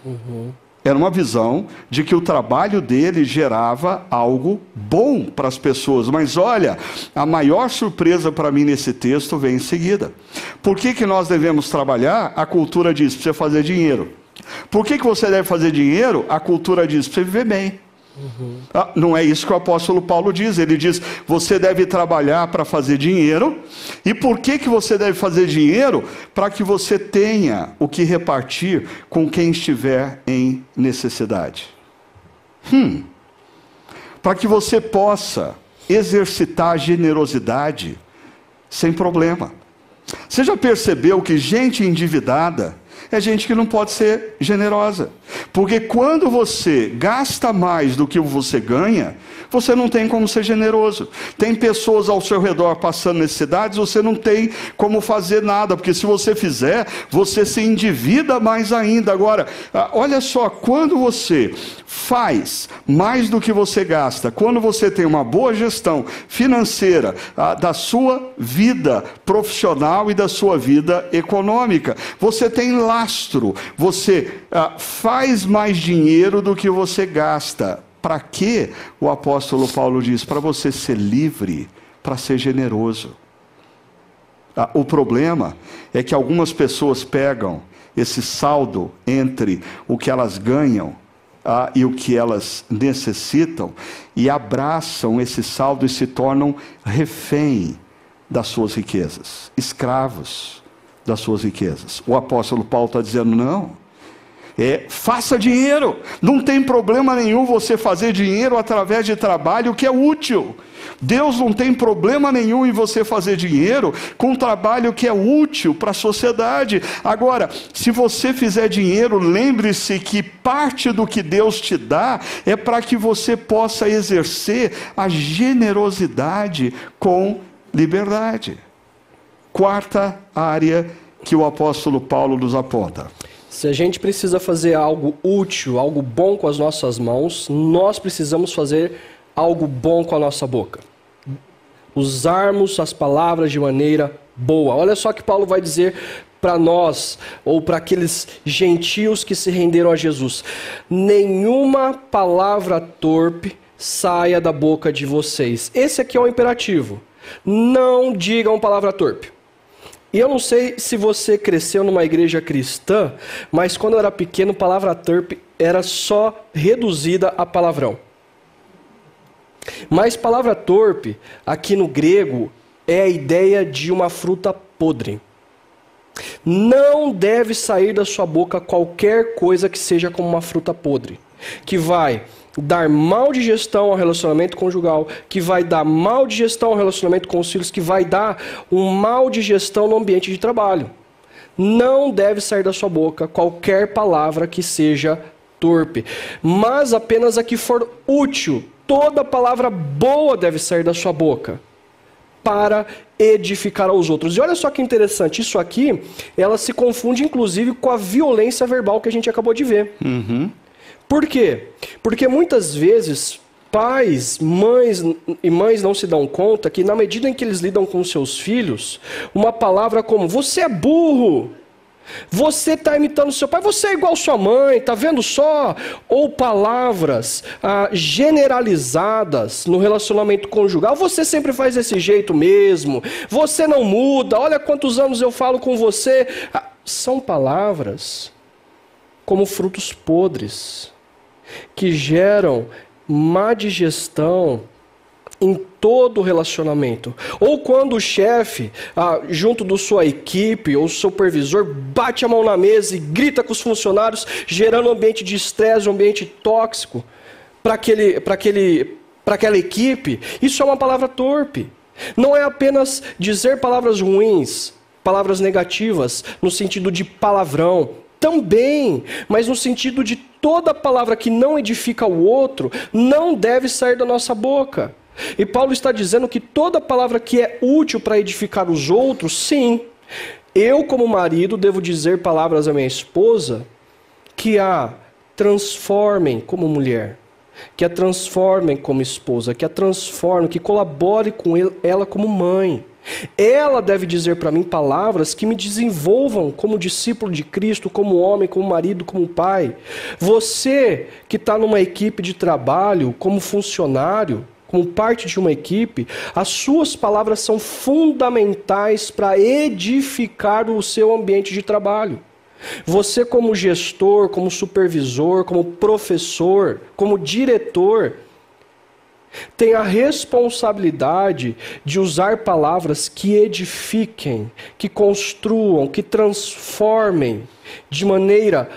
Uhum. Era uma visão de que o trabalho dele gerava algo bom para as pessoas. Mas olha, a maior surpresa para mim nesse texto vem em seguida. Por que, que nós devemos trabalhar? A cultura diz você fazer dinheiro. Por que, que você deve fazer dinheiro? A cultura diz você viver bem. Uhum. Ah, não é isso que o apóstolo Paulo diz. Ele diz: você deve trabalhar para fazer dinheiro. E por que, que você deve fazer dinheiro? Para que você tenha o que repartir com quem estiver em necessidade. Hum. Para que você possa exercitar a generosidade sem problema. Você já percebeu que gente endividada é gente que não pode ser generosa. Porque quando você gasta mais do que você ganha, você não tem como ser generoso. Tem pessoas ao seu redor passando necessidades, você não tem como fazer nada, porque se você fizer, você se endivida mais ainda. Agora, ah, olha só, quando você faz mais do que você gasta, quando você tem uma boa gestão financeira ah, da sua vida profissional e da sua vida econômica, você tem lastro, você ah, faz mais dinheiro do que você gasta. Para que o apóstolo Paulo diz? Para você ser livre, para ser generoso. Ah, o problema é que algumas pessoas pegam esse saldo entre o que elas ganham ah, e o que elas necessitam e abraçam esse saldo e se tornam refém das suas riquezas, escravos das suas riquezas. O apóstolo Paulo está dizendo: não. É, faça dinheiro. Não tem problema nenhum você fazer dinheiro através de trabalho que é útil. Deus não tem problema nenhum em você fazer dinheiro com trabalho que é útil para a sociedade. Agora, se você fizer dinheiro, lembre-se que parte do que Deus te dá é para que você possa exercer a generosidade com liberdade. Quarta área que o apóstolo Paulo nos aponta. Se a gente precisa fazer algo útil, algo bom com as nossas mãos, nós precisamos fazer algo bom com a nossa boca. Usarmos as palavras de maneira boa. Olha só que Paulo vai dizer para nós, ou para aqueles gentios que se renderam a Jesus: nenhuma palavra torpe saia da boca de vocês. Esse aqui é o imperativo. Não digam palavra torpe. E eu não sei se você cresceu numa igreja cristã, mas quando eu era pequeno, palavra torpe era só reduzida a palavrão. Mas palavra torpe, aqui no grego, é a ideia de uma fruta podre. Não deve sair da sua boca qualquer coisa que seja como uma fruta podre, que vai dar mal de gestão ao relacionamento conjugal, que vai dar mal de gestão ao relacionamento com os filhos, que vai dar um mal de gestão no ambiente de trabalho. Não deve sair da sua boca qualquer palavra que seja torpe, mas apenas a que for útil. Toda palavra boa deve sair da sua boca para edificar aos outros. E olha só que interessante, isso aqui, ela se confunde inclusive com a violência verbal que a gente acabou de ver. Uhum. Por quê? Porque muitas vezes pais, mães e mães não se dão conta que na medida em que eles lidam com seus filhos, uma palavra como você é burro, você está imitando seu pai, você é igual sua mãe, tá vendo só? Ou palavras ah, generalizadas no relacionamento conjugal, você sempre faz desse jeito mesmo, você não muda, olha quantos anos eu falo com você. Ah, são palavras como frutos podres que geram má digestão em todo o relacionamento. Ou quando o chefe, ah, junto da sua equipe ou supervisor, bate a mão na mesa e grita com os funcionários, gerando um ambiente de estresse, um ambiente tóxico. para aquele, aquele, aquela equipe, isso é uma palavra torpe. Não é apenas dizer palavras ruins, palavras negativas, no sentido de palavrão, também, mas no sentido de toda palavra que não edifica o outro não deve sair da nossa boca. E Paulo está dizendo que toda palavra que é útil para edificar os outros, sim. Eu, como marido, devo dizer palavras à minha esposa que a transformem como mulher, que a transformem como esposa, que a transformem, que colabore com ela como mãe. Ela deve dizer para mim palavras que me desenvolvam como discípulo de Cristo, como homem, como marido, como pai. Você que está numa equipe de trabalho, como funcionário, como parte de uma equipe, as suas palavras são fundamentais para edificar o seu ambiente de trabalho. Você, como gestor, como supervisor, como professor, como diretor, tem a responsabilidade de usar palavras que edifiquem, que construam, que transformem de maneira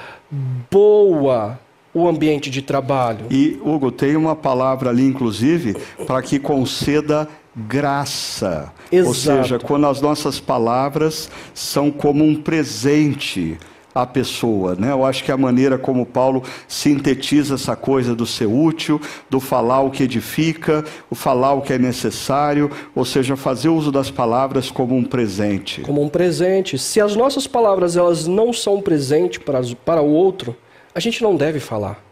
boa o ambiente de trabalho. E, Hugo, tem uma palavra ali, inclusive, para que conceda graça. Exato. Ou seja, quando as nossas palavras são como um presente a pessoa. Né? Eu acho que a maneira como Paulo sintetiza essa coisa do ser útil, do falar o que edifica, o falar o que é necessário, ou seja, fazer uso das palavras como um presente. Como um presente. Se as nossas palavras elas não são um presente para, para o outro, a gente não deve falar.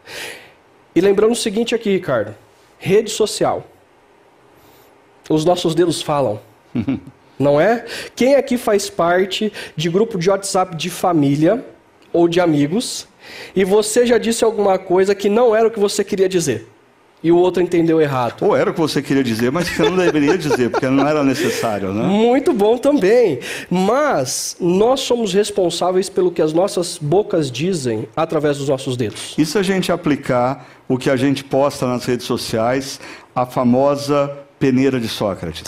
E lembrando o seguinte aqui, Ricardo: rede social. Os nossos dedos falam. não é? Quem aqui faz parte de grupo de WhatsApp de família ou de amigos e você já disse alguma coisa que não era o que você queria dizer? E o outro entendeu errado. Ou era o que você queria dizer, mas que você não deveria dizer, porque não era necessário, né? Muito bom também. Mas nós somos responsáveis pelo que as nossas bocas dizem através dos nossos dedos. E se a gente aplicar o que a gente posta nas redes sociais, a famosa peneira de Sócrates?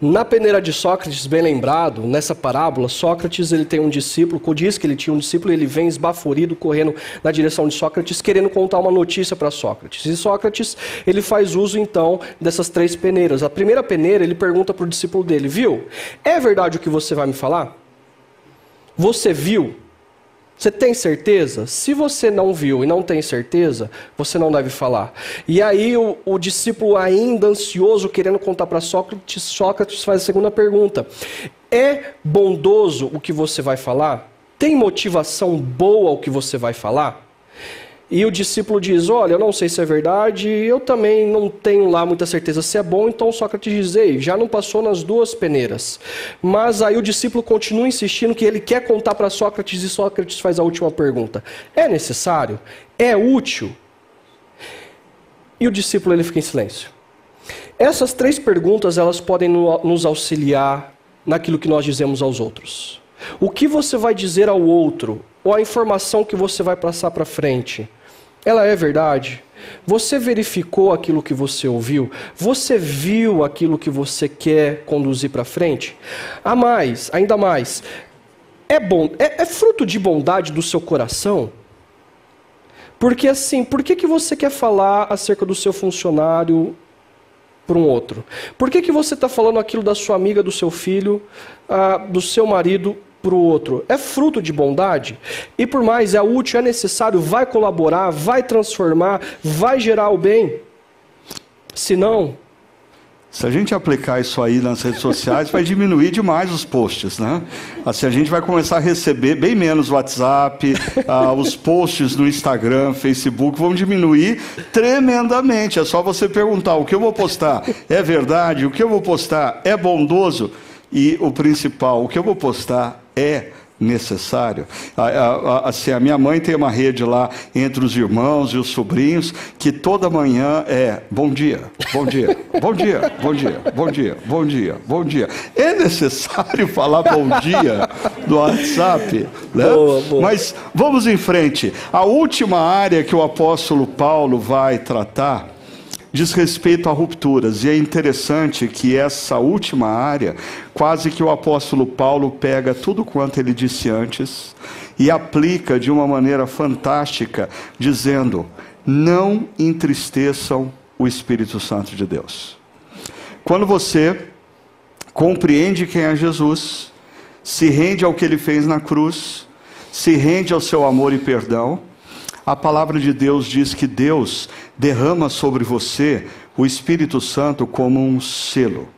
Na peneira de Sócrates, bem lembrado, nessa parábola, Sócrates ele tem um discípulo, diz que ele tinha um discípulo, ele vem esbaforido, correndo na direção de Sócrates, querendo contar uma notícia para Sócrates. E Sócrates, ele faz uso então dessas três peneiras. A primeira peneira, ele pergunta para o discípulo dele, viu? É verdade o que você vai me falar? Você viu? Você tem certeza? Se você não viu e não tem certeza, você não deve falar. E aí o, o discípulo ainda ansioso, querendo contar para Sócrates, Sócrates faz a segunda pergunta. É bondoso o que você vai falar? Tem motivação boa o que você vai falar? E o discípulo diz: Olha, eu não sei se é verdade, eu também não tenho lá muita certeza se é bom. Então Sócrates diz: Ei, já não passou nas duas peneiras. Mas aí o discípulo continua insistindo que ele quer contar para Sócrates e Sócrates faz a última pergunta: É necessário? É útil? E o discípulo ele fica em silêncio. Essas três perguntas elas podem nos auxiliar naquilo que nós dizemos aos outros. O que você vai dizer ao outro, ou a informação que você vai passar para frente, ela é verdade? Você verificou aquilo que você ouviu? Você viu aquilo que você quer conduzir para frente? A mais, ainda mais, é bom, é, é, fruto de bondade do seu coração? Porque assim, por que, que você quer falar acerca do seu funcionário para um outro? Por que, que você está falando aquilo da sua amiga, do seu filho, ah, do seu marido para o outro é fruto de bondade e por mais é útil, é necessário, vai colaborar, vai transformar, vai gerar o bem. Se não, se a gente aplicar isso aí nas redes sociais, vai diminuir demais os posts, né? Assim, a gente vai começar a receber bem menos WhatsApp, uh, os posts no Instagram, Facebook vão diminuir tremendamente. É só você perguntar: o que eu vou postar é verdade? O que eu vou postar é bondoso? E o principal, o que eu vou postar é necessário. Assim, a minha mãe tem uma rede lá entre os irmãos e os sobrinhos que toda manhã é bom dia, bom dia, bom dia, bom dia, bom dia, bom dia, bom dia. É necessário falar bom dia no WhatsApp, né? Boa, boa. Mas vamos em frente. A última área que o apóstolo Paulo vai tratar diz respeito a rupturas. E é interessante que essa última área, quase que o apóstolo Paulo pega tudo quanto ele disse antes e aplica de uma maneira fantástica, dizendo: não entristeçam o Espírito Santo de Deus. Quando você compreende quem é Jesus, se rende ao que ele fez na cruz, se rende ao seu amor e perdão, a palavra de Deus diz que Deus derrama sobre você o Espírito Santo como um selo.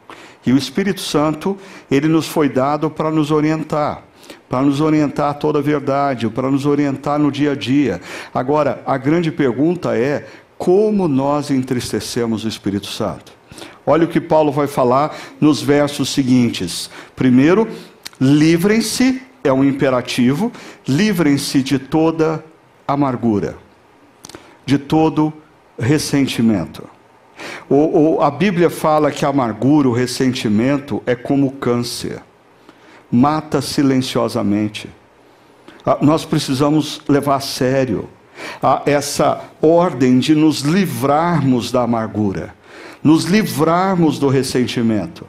E o Espírito Santo, ele nos foi dado para nos orientar para nos orientar toda a verdade, para nos orientar no dia a dia. Agora, a grande pergunta é: como nós entristecemos o Espírito Santo? Olha o que Paulo vai falar nos versos seguintes. Primeiro, livrem-se, é um imperativo, livrem-se de toda amargura, de todo ressentimento. O, o, a Bíblia fala que a amargura, o ressentimento é como câncer mata silenciosamente. Ah, nós precisamos levar a sério ah, essa ordem de nos livrarmos da amargura, nos livrarmos do ressentimento,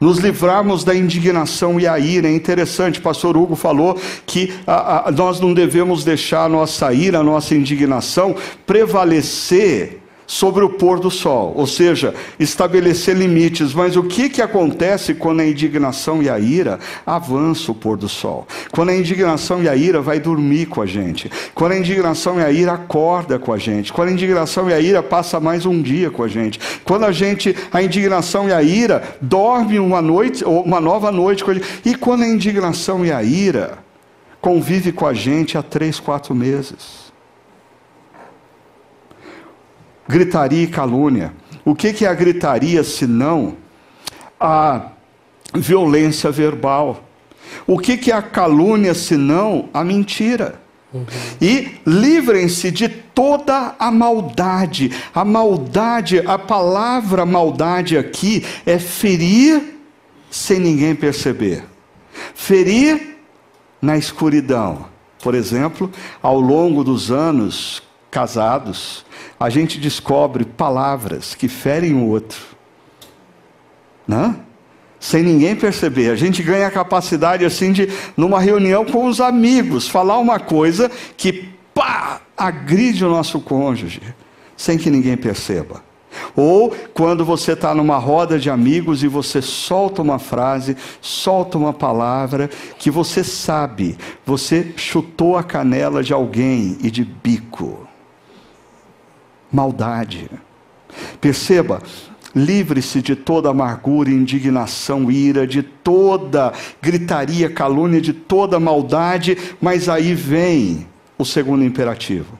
nos livrarmos da indignação e a ira. É interessante, pastor Hugo falou que ah, nós não devemos deixar a nossa ira, a nossa indignação prevalecer sobre o pôr do sol, ou seja, estabelecer limites. Mas o que, que acontece quando a indignação e a ira avança o pôr do sol? Quando a indignação e a ira vai dormir com a gente, quando a indignação e a ira acorda com a gente, quando a indignação e a ira passa mais um dia com a gente, quando a gente, a indignação e a ira dorme uma noite, ou uma nova noite com a gente, e quando a indignação e a ira convive com a gente há três, quatro meses gritaria e calúnia. O que é a gritaria senão a violência verbal? O que é a calúnia senão a mentira? E livrem-se de toda a maldade. A maldade, a palavra maldade aqui é ferir sem ninguém perceber. Ferir na escuridão. Por exemplo, ao longo dos anos casados, a gente descobre palavras que ferem o outro. Né? Sem ninguém perceber. A gente ganha a capacidade assim de, numa reunião com os amigos, falar uma coisa que pá, agride o nosso cônjuge, sem que ninguém perceba. Ou quando você está numa roda de amigos e você solta uma frase, solta uma palavra que você sabe, você chutou a canela de alguém e de bico maldade. Perceba, livre-se de toda amargura, indignação, ira, de toda gritaria, calúnia, de toda maldade, mas aí vem o segundo imperativo.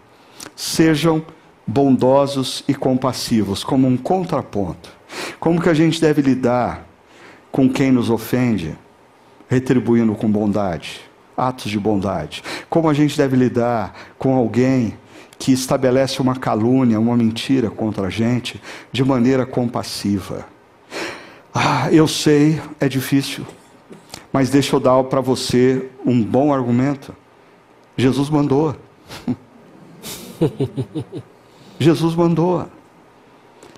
Sejam bondosos e compassivos, como um contraponto. Como que a gente deve lidar com quem nos ofende, retribuindo com bondade, atos de bondade? Como a gente deve lidar com alguém que estabelece uma calúnia, uma mentira contra a gente de maneira compassiva. Ah, eu sei, é difícil, mas deixa eu dar para você um bom argumento. Jesus mandou. Jesus mandou.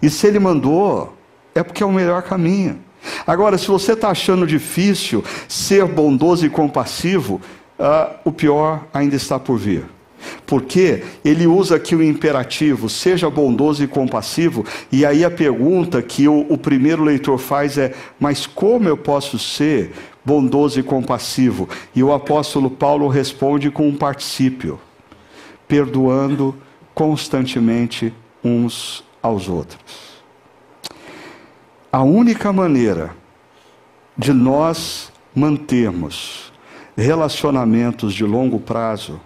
E se ele mandou, é porque é o melhor caminho. Agora, se você está achando difícil ser bondoso e compassivo, ah, o pior ainda está por vir. Porque ele usa aqui o imperativo, seja bondoso e compassivo, e aí a pergunta que o, o primeiro leitor faz é: mas como eu posso ser bondoso e compassivo? E o apóstolo Paulo responde com um particípio: perdoando constantemente uns aos outros. A única maneira de nós mantermos relacionamentos de longo prazo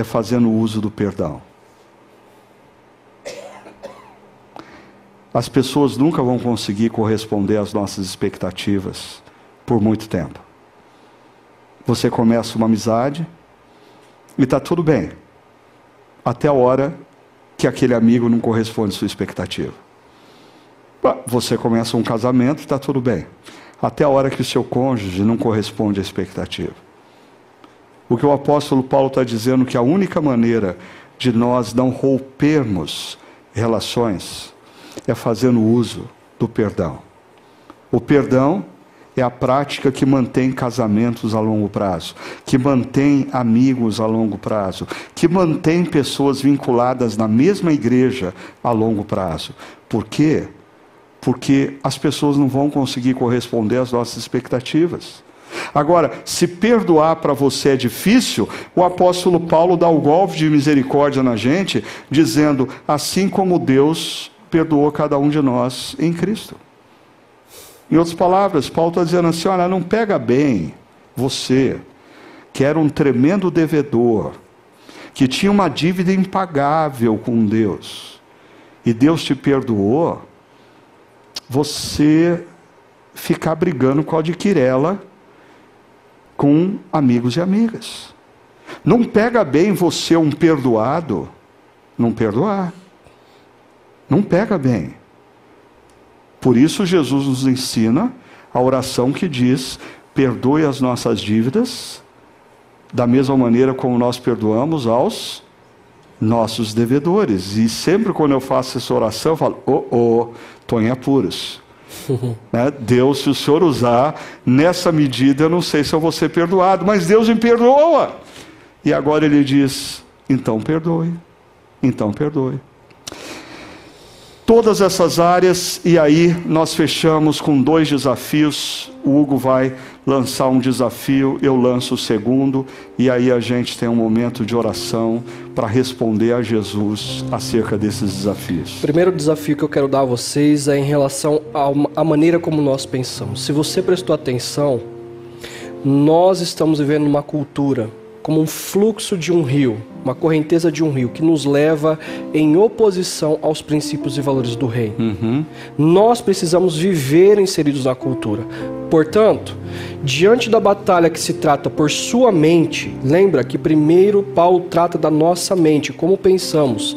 é fazendo uso do perdão. As pessoas nunca vão conseguir corresponder às nossas expectativas por muito tempo. Você começa uma amizade e está tudo bem, até a hora que aquele amigo não corresponde à sua expectativa. Você começa um casamento e está tudo bem, até a hora que o seu cônjuge não corresponde à expectativa. O que o apóstolo Paulo está dizendo que a única maneira de nós não rompermos relações é fazendo uso do perdão. O perdão é a prática que mantém casamentos a longo prazo, que mantém amigos a longo prazo, que mantém pessoas vinculadas na mesma igreja a longo prazo. Por quê? Porque as pessoas não vão conseguir corresponder às nossas expectativas. Agora, se perdoar para você é difícil, o apóstolo Paulo dá o golpe de misericórdia na gente, dizendo: assim como Deus perdoou cada um de nós em Cristo. Em outras palavras, Paulo está dizendo assim: olha, não pega bem você, que era um tremendo devedor, que tinha uma dívida impagável com Deus, e Deus te perdoou, você ficar brigando com a de Quirela com amigos e amigas. Não pega bem você, um perdoado, não perdoar. Não pega bem. Por isso, Jesus nos ensina a oração que diz: perdoe as nossas dívidas, da mesma maneira como nós perdoamos aos nossos devedores. E sempre quando eu faço essa oração, eu falo: oh, oh, estou em apuros. né? Deus, se o Senhor usar nessa medida, eu não sei se eu vou ser perdoado, mas Deus me perdoa. E agora ele diz: então perdoe, então perdoe todas essas áreas, e aí nós fechamos com dois desafios. O Hugo vai lançar um desafio, eu lanço o segundo, e aí a gente tem um momento de oração para responder a Jesus acerca desses desafios. Primeiro desafio que eu quero dar a vocês é em relação à maneira como nós pensamos. Se você prestou atenção, nós estamos vivendo uma cultura como um fluxo de um rio, uma correnteza de um rio que nos leva em oposição aos princípios e valores do rei. Uhum. Nós precisamos viver inseridos na cultura. Portanto, diante da batalha que se trata por sua mente, lembra que primeiro Paulo trata da nossa mente, como pensamos,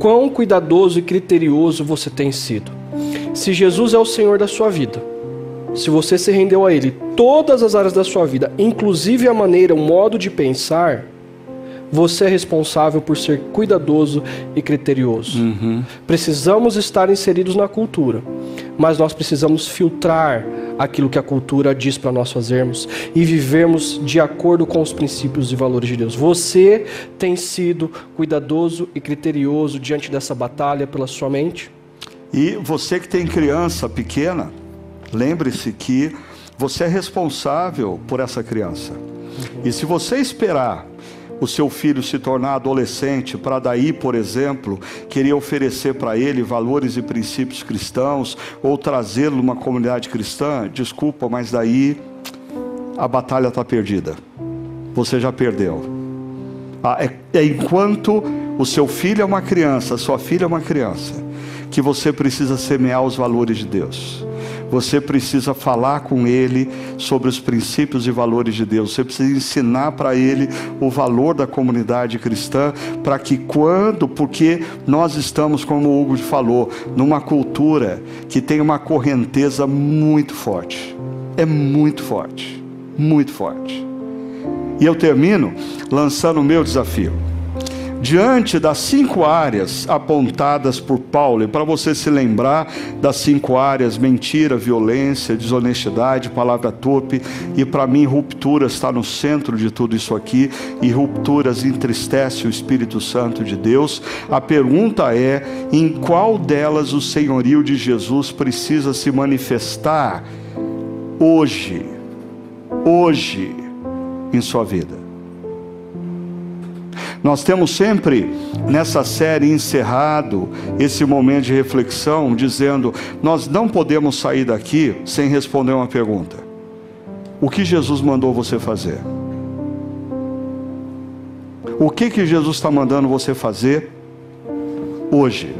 quão cuidadoso e criterioso você tem sido. Se Jesus é o Senhor da sua vida, se você se rendeu a Ele todas as áreas da sua vida, inclusive a maneira, o modo de pensar, você é responsável por ser cuidadoso e criterioso. Uhum. Precisamos estar inseridos na cultura, mas nós precisamos filtrar aquilo que a cultura diz para nós fazermos e vivermos de acordo com os princípios e valores de Deus. Você tem sido cuidadoso e criterioso diante dessa batalha pela sua mente? E você que tem criança pequena, Lembre-se que você é responsável por essa criança. E se você esperar o seu filho se tornar adolescente, para daí, por exemplo, querer oferecer para ele valores e princípios cristãos, ou trazê-lo numa comunidade cristã, desculpa, mas daí a batalha está perdida. Você já perdeu. Ah, é, é enquanto o seu filho é uma criança, sua filha é uma criança, que você precisa semear os valores de Deus você precisa falar com ele sobre os princípios e valores de Deus. Você precisa ensinar para ele o valor da comunidade cristã, para que quando, porque nós estamos, como o Hugo falou, numa cultura que tem uma correnteza muito forte. É muito forte, muito forte. E eu termino lançando o meu desafio diante das cinco áreas apontadas por Paulo, e para você se lembrar das cinco áreas: mentira, violência, desonestidade, palavra torpe, e para mim, ruptura está no centro de tudo isso aqui, e rupturas entristece o Espírito Santo de Deus. A pergunta é: em qual delas o senhorio de Jesus precisa se manifestar hoje? Hoje, em sua vida. Nós temos sempre nessa série encerrado esse momento de reflexão, dizendo: nós não podemos sair daqui sem responder uma pergunta: O que Jesus mandou você fazer? O que que Jesus está mandando você fazer hoje?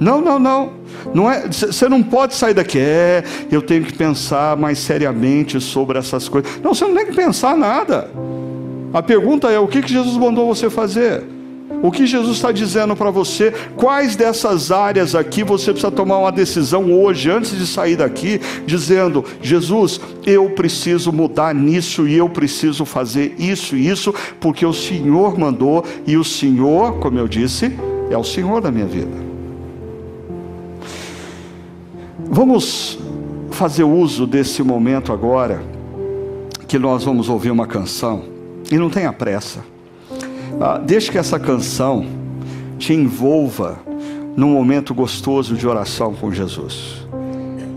Não, não, não. Não é, você não pode sair daqui. É, eu tenho que pensar mais seriamente sobre essas coisas. Não, você não tem que pensar nada. A pergunta é: o que, Jesus mandou você fazer? O que Jesus está dizendo para você? Quais dessas áreas aqui você precisa tomar uma decisão hoje, antes de sair daqui, dizendo: Jesus, eu preciso mudar nisso e eu preciso fazer isso e isso, porque o Senhor mandou e o Senhor, como eu disse, é o Senhor da minha vida. Vamos fazer uso desse momento agora, que nós vamos ouvir uma canção, e não tenha pressa. Ah, deixe que essa canção te envolva num momento gostoso de oração com Jesus.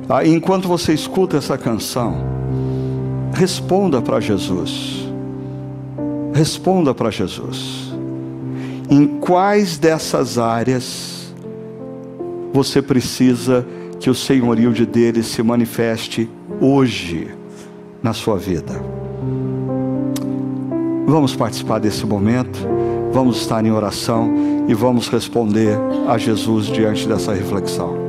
Ah, enquanto você escuta essa canção, responda para Jesus. Responda para Jesus. Em quais dessas áreas você precisa que o senhorio de dele se manifeste hoje na sua vida? Vamos participar desse momento, vamos estar em oração e vamos responder a Jesus diante dessa reflexão.